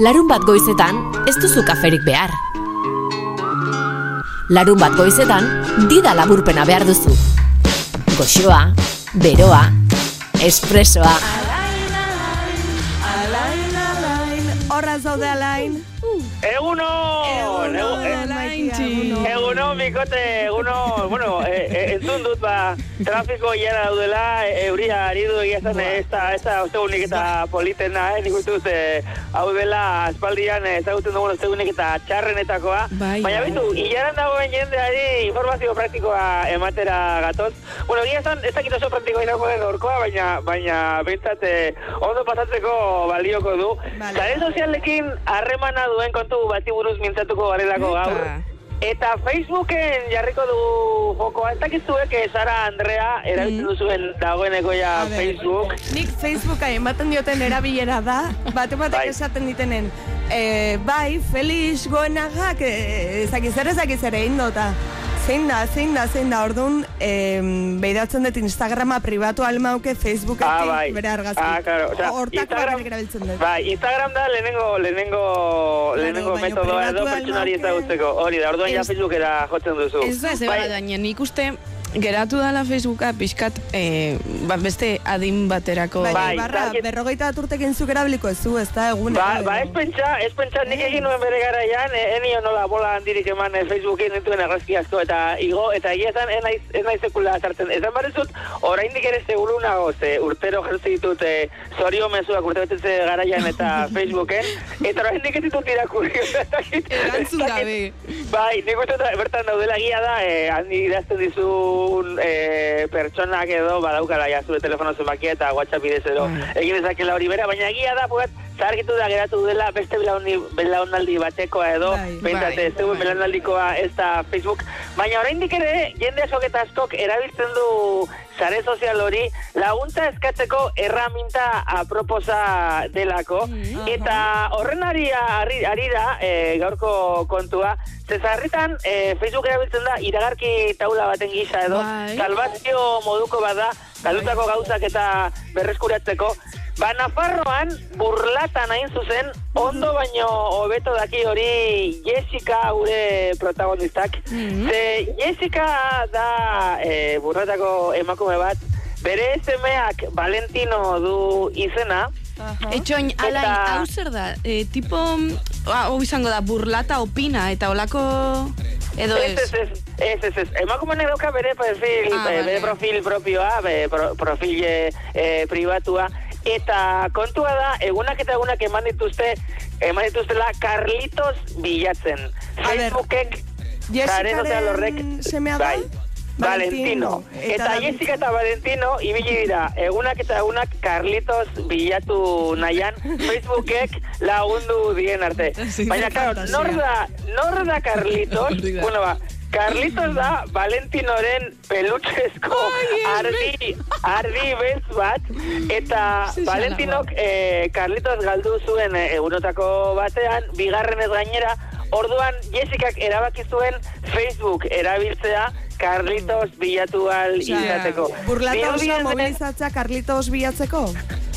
Larun bat goizetan, ez duzu kaferik behar. Larun bat goizetan, dida laburpena behar duzu. Goxoa, beroa, espresoa, Alain, alain, horra zaude alain. Eguno! Eguno, bikote, eguno, bueno, e, e, entzun dut, ba, trafiko jara daudela, euria ari du egia zen, ez da, ez da, ostegunik eta politen da, eh, nik uste dut, e, hau dela, aspaldian ezagutzen dugun ostegunik eta txarrenetakoa. Bai, Baina bai. bitu, hilaran dagoen jendeari informazio praktikoa ematera gatoz. Bueno, egia zen, ez dakit oso praktikoa inako den orkoa, baina, baina, bintzat, eh, ondo pasatzeko balioko du. Zare sozialekin harremana duen kontu bati buruz mintzatuko garelako gaur. Eta Facebooken jarriko du jokoa, ez dakizuek eh, Sara Andrea erabiltzen duzuen dagoeneko ja Facebook. Nik Facebooka ematen dioten erabilera da, bate batek esaten ditenen, E, bai, Felix Goenagak, e, ezakiz ere, ezakiz ere, indota. Zein da, zein da, zein da, orduan, e, behidatzen dut Instagrama pribatu almauke Facebooketik Ah, bai. bere argazki. Ah, claro. Osea, Hortako Instagram- erabiltzen dut. Bai, Instagram da lehenengo, lehenengo, lehenengo metodoa edo pertsonari almauke- ezagutzeko. Hori da, orduan ja Facebookera jotzen duzu. Ez da, ez Bai, nik uste geratu dala Facebooka pixkat eh, ba, beste adin baterako. Bai, Bai, barra, da- berrogeita urtekin zuk erabiliko ez zu, ez da egun. Ba, ba, ez pentsa, ez pentsa nik egin nuen bere garaian, e, enio nola bola handirik eman e, Facebooken dituen argazki asko, eta igo, eta egietan ez naiz, ez naiz sekula sartzen. Esan barezut, oraindik ere seguru nago, ze urtero jertzi ditut e, zorio mezuak urte betetze garaian eta Facebooken, eta oraindik ez ditut irakurri. Erantzun gabe. Bai, nik uste bertan daudela gia da, eh, handi idazten dizun eh, pertsonak edo badaukala ja zure telefono zenbakia eta WhatsApp bidez edo. Egin dezakela hori bera, baina egia da, pugat, zaharkitu da geratu dela beste belaundi- belaunaldi batekoa edo, bai, ez zegoen belaunaldikoa ez da Facebook, baina oraindik ere, jende asok eta askok erabiltzen du sare sozial hori laguntza eskatzeko erraminta aproposa delako, eta horren ari, ari, ari da eh, gaurko kontua, Zezarritan, eh, Facebook erabiltzen da iragarki taula baten gisa edo, Bai. salvazio moduko bada, galutako gauzak eta berreskuratzeko. Ba, Nafarroan, burlatan hain zuzen, ondo baino hobeto daki hori Jessica gure protagonistak. Ze Jessica da e, burlatako emakume bat, bere semeak Valentino du izena, Etxoin, alain, Eta- hau zer da, e, tipo, ah, hau izango da, burlata opina, eta olako, edo Ez, ez. ez, ez, ez, ez, ez. Emakumenek dauka bere perfil, Ah, eh, bere vale. profil propioa, bere pro, profil eh, privatua, eta kontua da, egunak eta egunak eman dituzte, eman dituztela Carlitos bilatzen. Facebookek, sare sozial horrek, Jessicaren semea da? Valentino. Valentino. Eta Eta, Jessica eta Valentino ibili dira, egunak eta egunak Carlitos bilatu nahian, Facebookek lagundu dien arte. Baina, claro, nor da, nor da Carlitos? bueno, ba, Carlitos da Valentinoren pelutxezko ardi, ardi bez bat, eta Valentinok eh, Carlitos galdu zuen eh, egunotako batean, bigarren ez gainera, orduan Jessicak erabaki zuen Facebook erabiltzea Carlitos bilatu al izateko. Burlata osoa mobilizatzea Carlitos bilatzeko?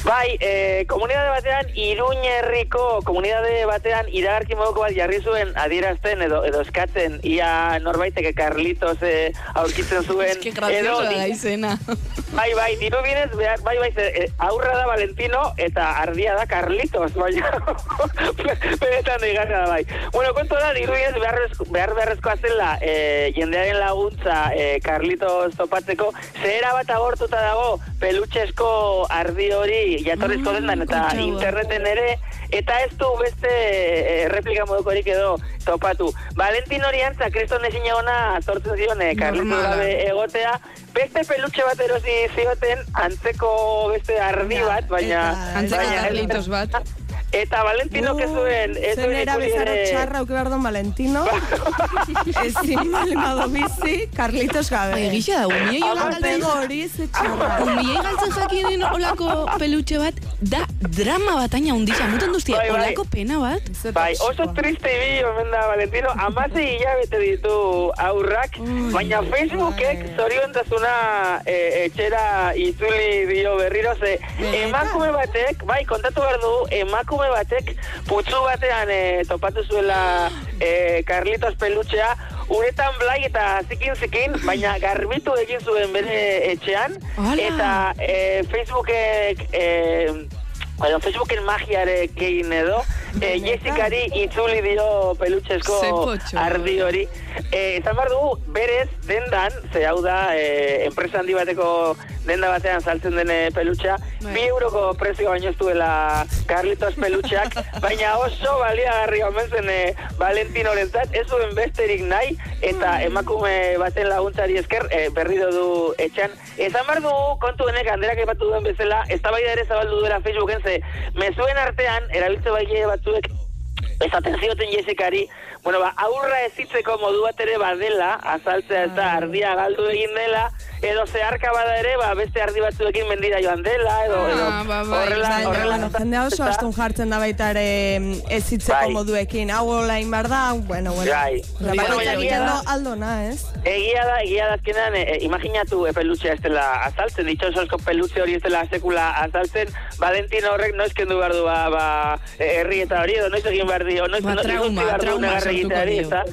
Bai, e, komunidade batean, Iruña herriko komunidade batean iragarki moduko bat jarri zuen adierazten edo edo eskatzen ia norbaiteke Carlitos e, aurkitzen zuen. Eske gracioso da izena. Bai, bai, diru bidez, behar, bai, bai, ze, e, aurra da Valentino eta ardia da Carlitos, baina benetan digarra da, bai. Bueno, kontu da, diru bidez behar, behar beharrezkoa zela e, jendearen laguntza e, Carlitos topatzeko, zehera bat agortuta dago pelutxesko ardi hori jatorrizko dendan eta kontxaua. interneten ere, eta ez du beste e, replika modukorik edo topatu. Valentin hori antza, kriston ezin egona sortzen zion e, Carlitos Normala. gabe egotea, beste pelutxe bat erosi zioten antzeko beste ardi bat, baina... Antzeko baina- Carlitos bat. Eta Valentino que zuen... ez Zen zuen era bezaro ere- txarra auki behar don Valentino. Ezin malimado bizi, Carlitos gabe. Bai, egia da, umiei galtzen Apego hori ze txarra. Umiei galtzen jakinen olako pelutxe bat, da drama bat aina undisa, muten duztia, Bai, bai. olako pena bat. Bai, oso triste ibi omen da Valentino, amase hilabete ditu aurrak, baina Facebookek zoriontasuna e, etxera itzuli dio berriro, ze emakume batek, bai, kontatu behar du, emakume batek putzu batean e, topatu zuela e, Carlitos pelutxea, uretan blai eta zikin zikin, baina garbitu egin zuen bere etxean, Hala. eta e, Facebookek... E, Bueno, Facebooken magiarekin edo, eh, Jessicari itzuli dio pelutxezko ardi hori. Eh, esan behar dugu, berez, dendan, ze hau da, eh, enpresa handi bateko denda batean saltzen den eh, pelutxa, bi euroko prezio baino ez duela Carlitos pelutxeak, baina oso baliagarri omen zen eh, Valentinoren zat, ez zuen besterik nahi, eta emakume baten laguntzari esker eh, berriro du etxan. Esan behar dugu, kontu honek, handerak epatu duen bezala, ez ere zabaldu duela Facebooken, ze mezuen artean, erabiltze baile batzuek, esaten zioten Jessicari, bueno, ba, aurra ezitzeko modu bat ere badela, azaltzea ez da ardia galdu egin dela, edo zeharka bada ere, ba, beste ardi batzuekin mendira joan dela, edo, edo Ah, ba, bai, horrela, bai, horrela, Bueno, jendea oso astun jartzen da baita ere mm, ez hitzeko Bai. moduekin. Hau olain bar da, bueno, bueno. Bai. Baina Bueno, egiten da- aldona, ez? Egia da, egia da azkenean, e, e, imaginatu e, pelutxea ez dela azaltzen, ditxosozko pelutxe hori ez dela sekula azaltzen, Valentino horrek noiz kendu behar du, ba, ba, e, herri eta hori, edo noiz egin behar dio, noiz, Ba, trauma, trauma egiteari, ezta?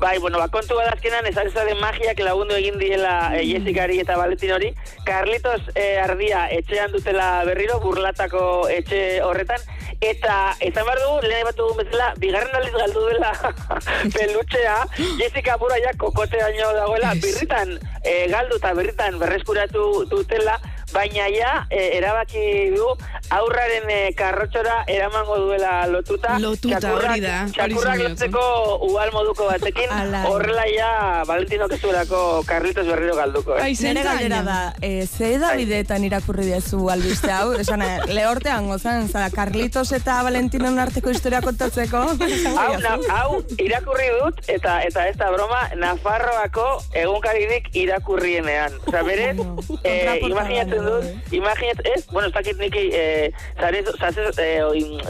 Bai, bueno, ba, kontu bat azkenan, ez de magiak lagundu egin diela e, Jessicari eta Valentin hori, Carlitos e, ardia etxean dutela berriro, burlatako etxe horretan, eta esan behar dugu, lehen bat dugun bezala, bigarren aldiz galdu dela pelutxea, Jessica pura ja kokoteaino dagoela, birritan e, galdu eta birritan berreskuratu dutela, baina ja e, erabaki du aurraren e, karrotxora eramango duela lotuta. Lotuta, Txakurrak- hori da, Txakurrak lotzeko ugal moduko batekin, horrela ja Valentino kezuelako Carlitos berriro galduko. Eh? Nere galdera da, e, ze edabideetan irakurri dezu albiste hau? Esan, eh, lehortean gozan, zara, Carlitos eta Valentinon arteko historia kontatzeko? Hau, na, hau irakurri dut, eta eta ez da broma, Nafarroako egunkaririk irakurrienean. Osa, berez, eh, imaginatzen dut, imaginatzen, ez, bueno, ez dakit niki, eh, zarez, zarez, eh,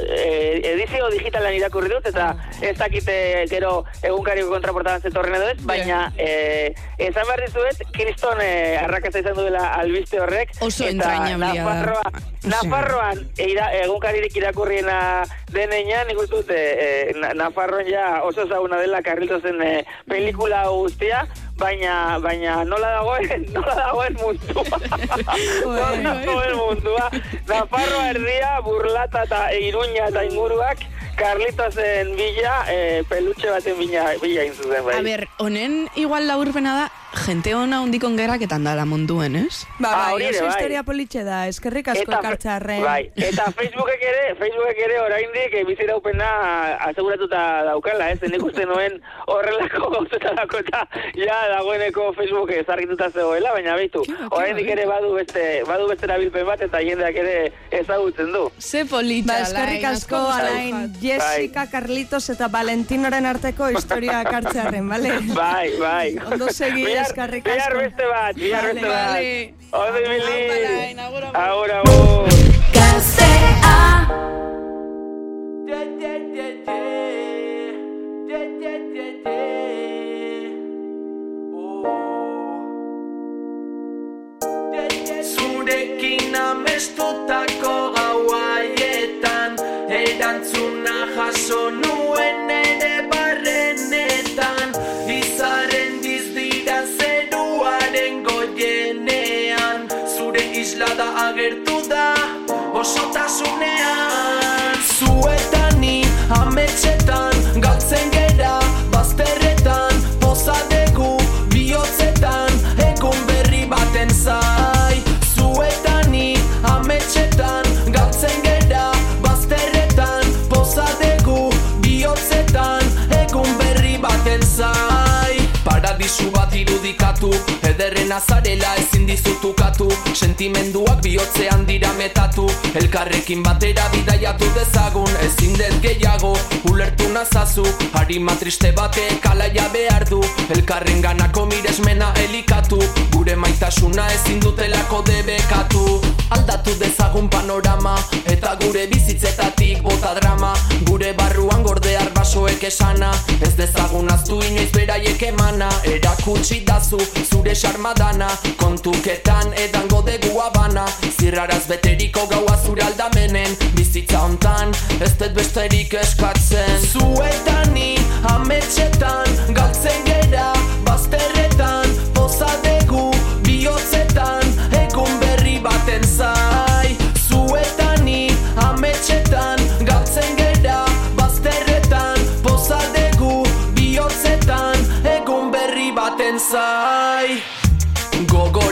eh, edizio digitalan irakurri dut, eta ez dakit eh, gero egunkariko kontraportadan zetorren edo ez, baina eh, esan behar dizuet, kriston eh, arrakasta izan duela albiste horrek, Oso eta. Nafarroa, Nafarroan eira, egunkaririk irakurriena denean, nik uste dut, eh, Na- Nafarroan ja oso ezaguna dela Carlitosen eh, pelikula guztia, baina baina nola dagoen, nola dagoen mundua. nola dagoen mundua. Nafarroa erdia, burlata eta iruña eta inguruak, Carlitosen bila, eh, pelutxe baten bila, bila inzuzen, bai. A ber, honen igual laburpena da, jente ona hundikon geraketan dala munduen, ez? Ba, Ah, bai, hori ere, bai. historia politxe da, eskerrik asko ekartxarren. Bai, eta Facebookek ere, Facebookek ere oraindik eh, biziraupena aseguratuta daukala, ez? Nik uste nuen horrelako gauzetarako eta ja dagoeneko Facebook ezarrituta zegoela, baina beitu, oraindik ere badu beste badu beste erabilpen bat eta jendeak ere ezagutzen du. Ze polita, Ba, eskerrik asko, Alain, gustatu Jessica, Carlitos eta Valentinoren arteko historia kartzearen, bale? Bai, bai. Ondo segi, Bihar- eskerrik Bihar asko. beste bat, bihar Vale, beste bat. vale. Ondo ibili. Agur, agur. Zurekin amestutako gau haietan Erantzuna jaso nuen agertu da osotasunean. Zuetani ametxetan irudikatu Ederren azarela ezin dizutukatu Sentimenduak bihotzean dira metatu. Elkarrekin batera bidaiatu dezagun Ezin dez gehiago ulertu nazazu. Harima triste batek alaia behar du. Elkarren ganako miresmena elikatu. Gure maitasuna ezin dutelako debekatu. Aldatu dezagun panorama Eta gure bizitzetatik bota drama. Gure barruan gorde arbasoek esana. Ez dezagun aztu inoiz beraiek emana. Erakutsi dazu zure sarmadana Kontuketan edango degu abana Zirraraz beteriko gaua zure aldamenen Bizitza hontan ez dut besterik eskatzen. Zuetani ametxetan galtzen gera Bazterretan pozadegu bihotzetan Egun berri baten zai. Zuetani ametxetan galtzen gera Bazterretan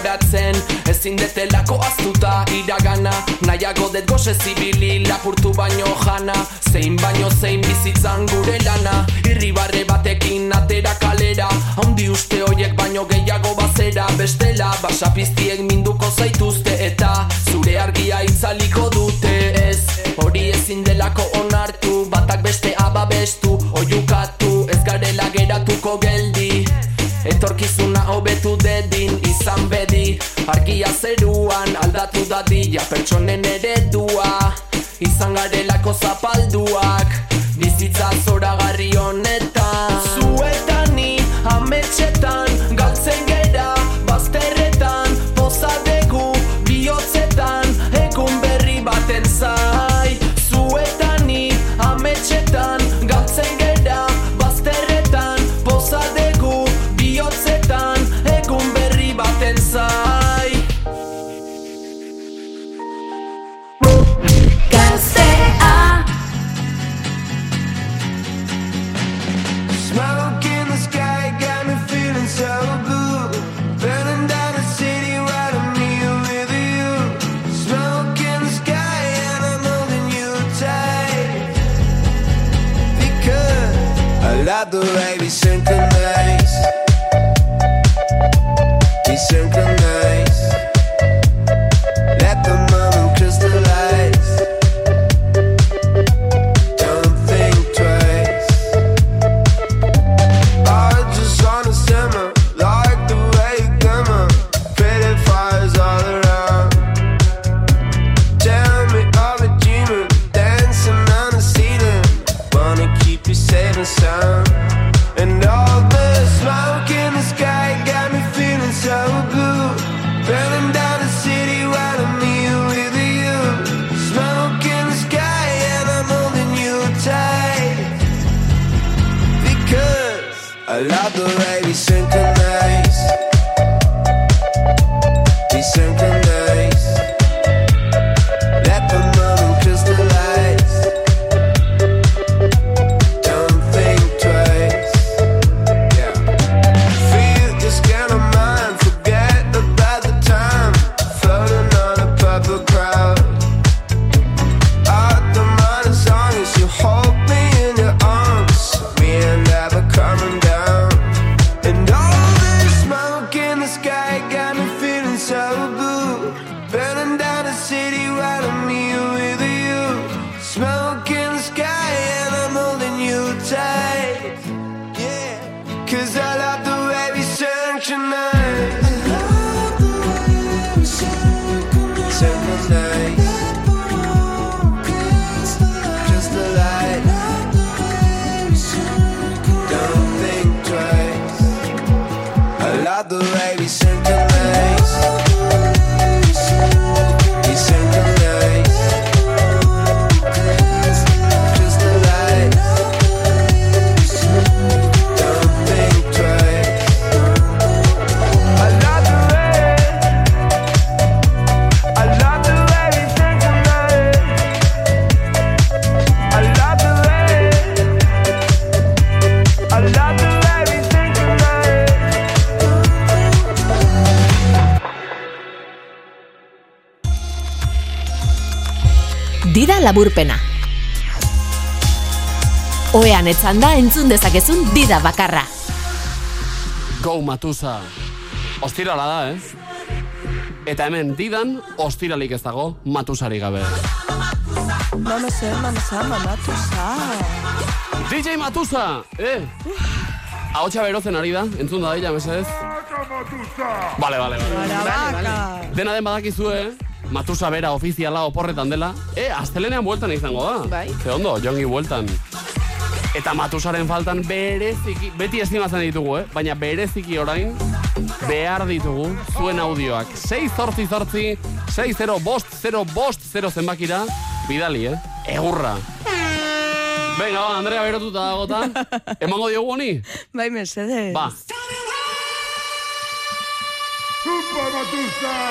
begiratzen Ezin detelako aztuta iragana. Nahiago det goze zibili lapurtu baino jana. Zein baino zein bizitzan gure lana. Irribarre batekin atera kalera. Haundi uste hoiek baino gehiago bazera. Bestela basapiztiek minduko zaituzte eta Zure argia itzaliko dute ez. Hori ezin delako onartu Batak beste ababestu Oiukatu ez garela geratuko gela Etorkizuna hobetu dedin izan bedi. Argia zeruan aldatu dadila pertsonen eredua. Izan garelako zapalduak Bizitza zora garri honetan. got the way we synchronize laburpena. Oean etzan da entzun dezakezun dida bakarra. Go Matusa. Ostirala da, ez? Eta hemen didan, ostiralik ez dago, matusari gabe. Mamese, mamese, mamatusa. DJ Matusa, eh? Ahotxa berozen ari da, entzun da dira, mesedez. Vale, vale, vale. Dena den badakizue, eh? matusa bera ofiziala oporretan dela, e, astelenean bueltan izango da. Bai. Ze ondo, jongi bueltan. Eta matusaren faltan bereziki, beti estimatzen ditugu, eh? baina bereziki orain behar ditugu zuen audioak. 6 zortzi zortzi, 6-0 bost, 0 bost, 0 zenbakira, bidali, eh? Egurra. Venga, ba, Andrea, berotuta dagotan. Emango diogu honi? Bai, mesedez. Ba. Super matusa!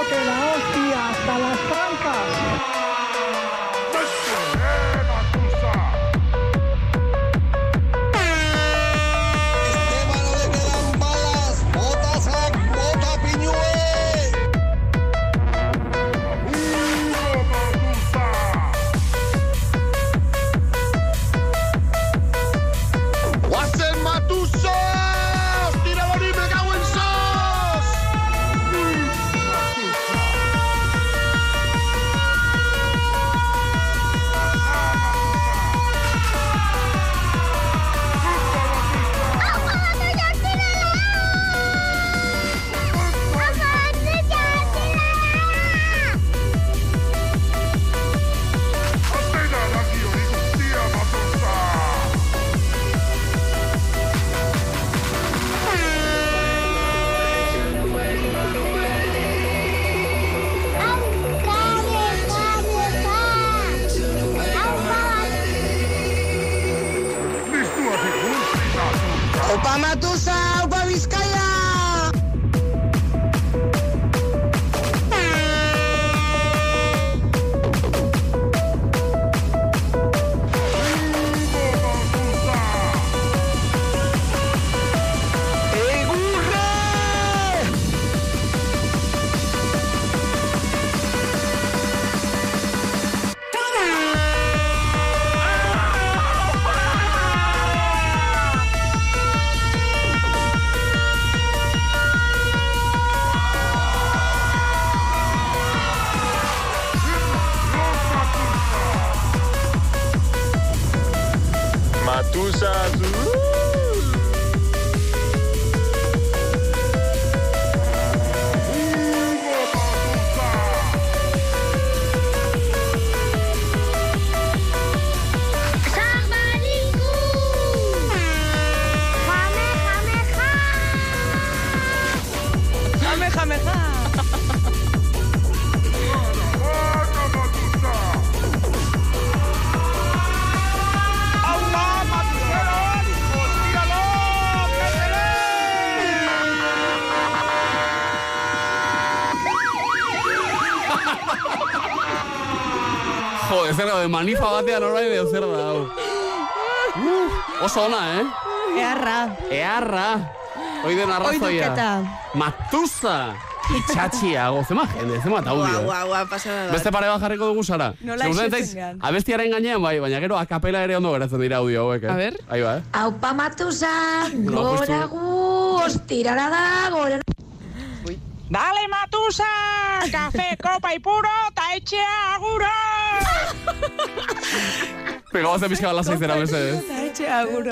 La hostia hasta las trancas. Manifa batean orain edo zer da, hau. Uh, oso ona, eh? Earra. Earra. Hoi den arrazoia. Oiduketa. Matusa. Itxatxiago, zema jende, zema audio. Guau, guau, guau, pasada bat. Beste pare bat jarriko dugu, Sara. Nola isetzen gehan. Abestiaren gainean, bai, baina gero akapela ere ondo geratzen dira audio hauek, eh? A ber. Ahí va, eh? Aupa pues gora gu, ostirara da, gora... Dale Matusa! Café, copa y puro, ta etxea aguro! Vamos a pixka bat lasaizera, mesedez. Eta etxe aguro.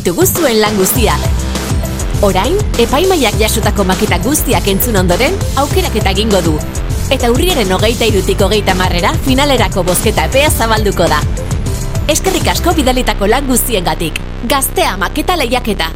Ditugu zuen lan guztiak. Orain, epaimaiak jasotako maketa guztiak entzun ondoren, aukeraketa egingo du. Eta urriaren hogeita irutik hogeita marrera finalerako bozketa epea zabalduko da. Eskerrik asko bidalitako lan guztiengatik. Gaztea maketa lehiaketa.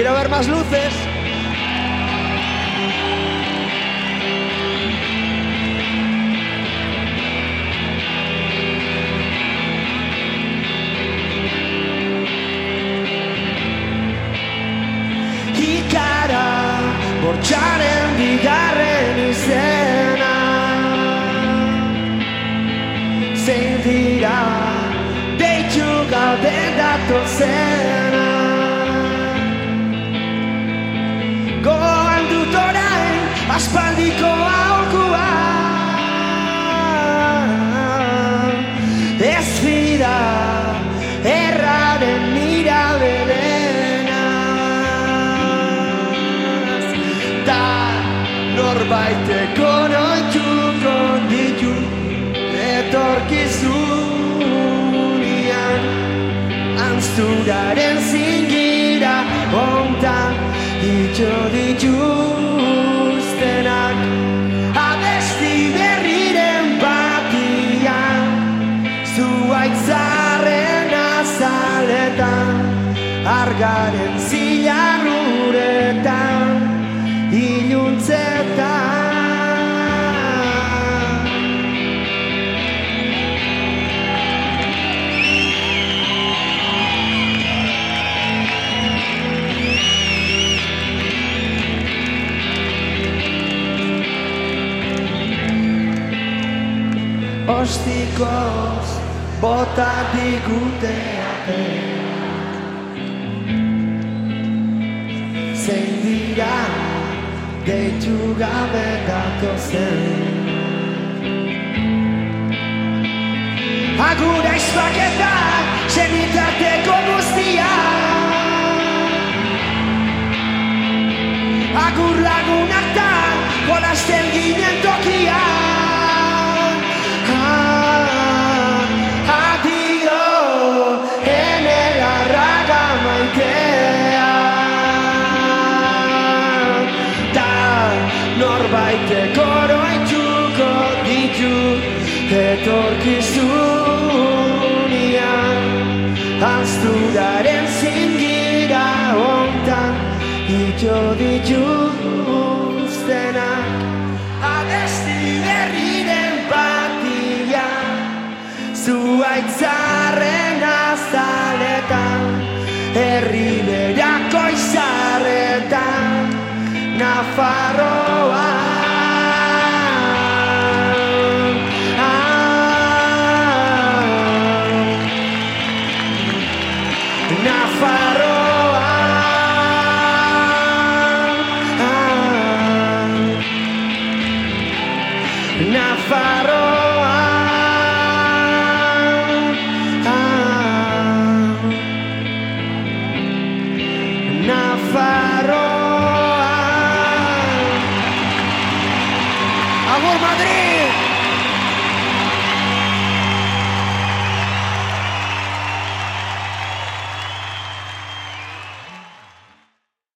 Quiero ver más luces. Ikara bortxaren bigarren izena Zein dira deitu gabe datozena Etorkizunian Anzturaren zingira ontan Itxo dituztenak. Abesti berriren batian Zuaitzaren azaletan Argaren zilarruretan Ostikoz bota digute Zein dira deitu gabe datozen Agura izpaketak zenitateko guztia Agur lagunak da jolasten ginen tokia Etorkizunian Azturaren zingira ontan Ito dituztenak Abesti berriren batian Zuaitzarren azaletan Herri berako izarretan Nafarroa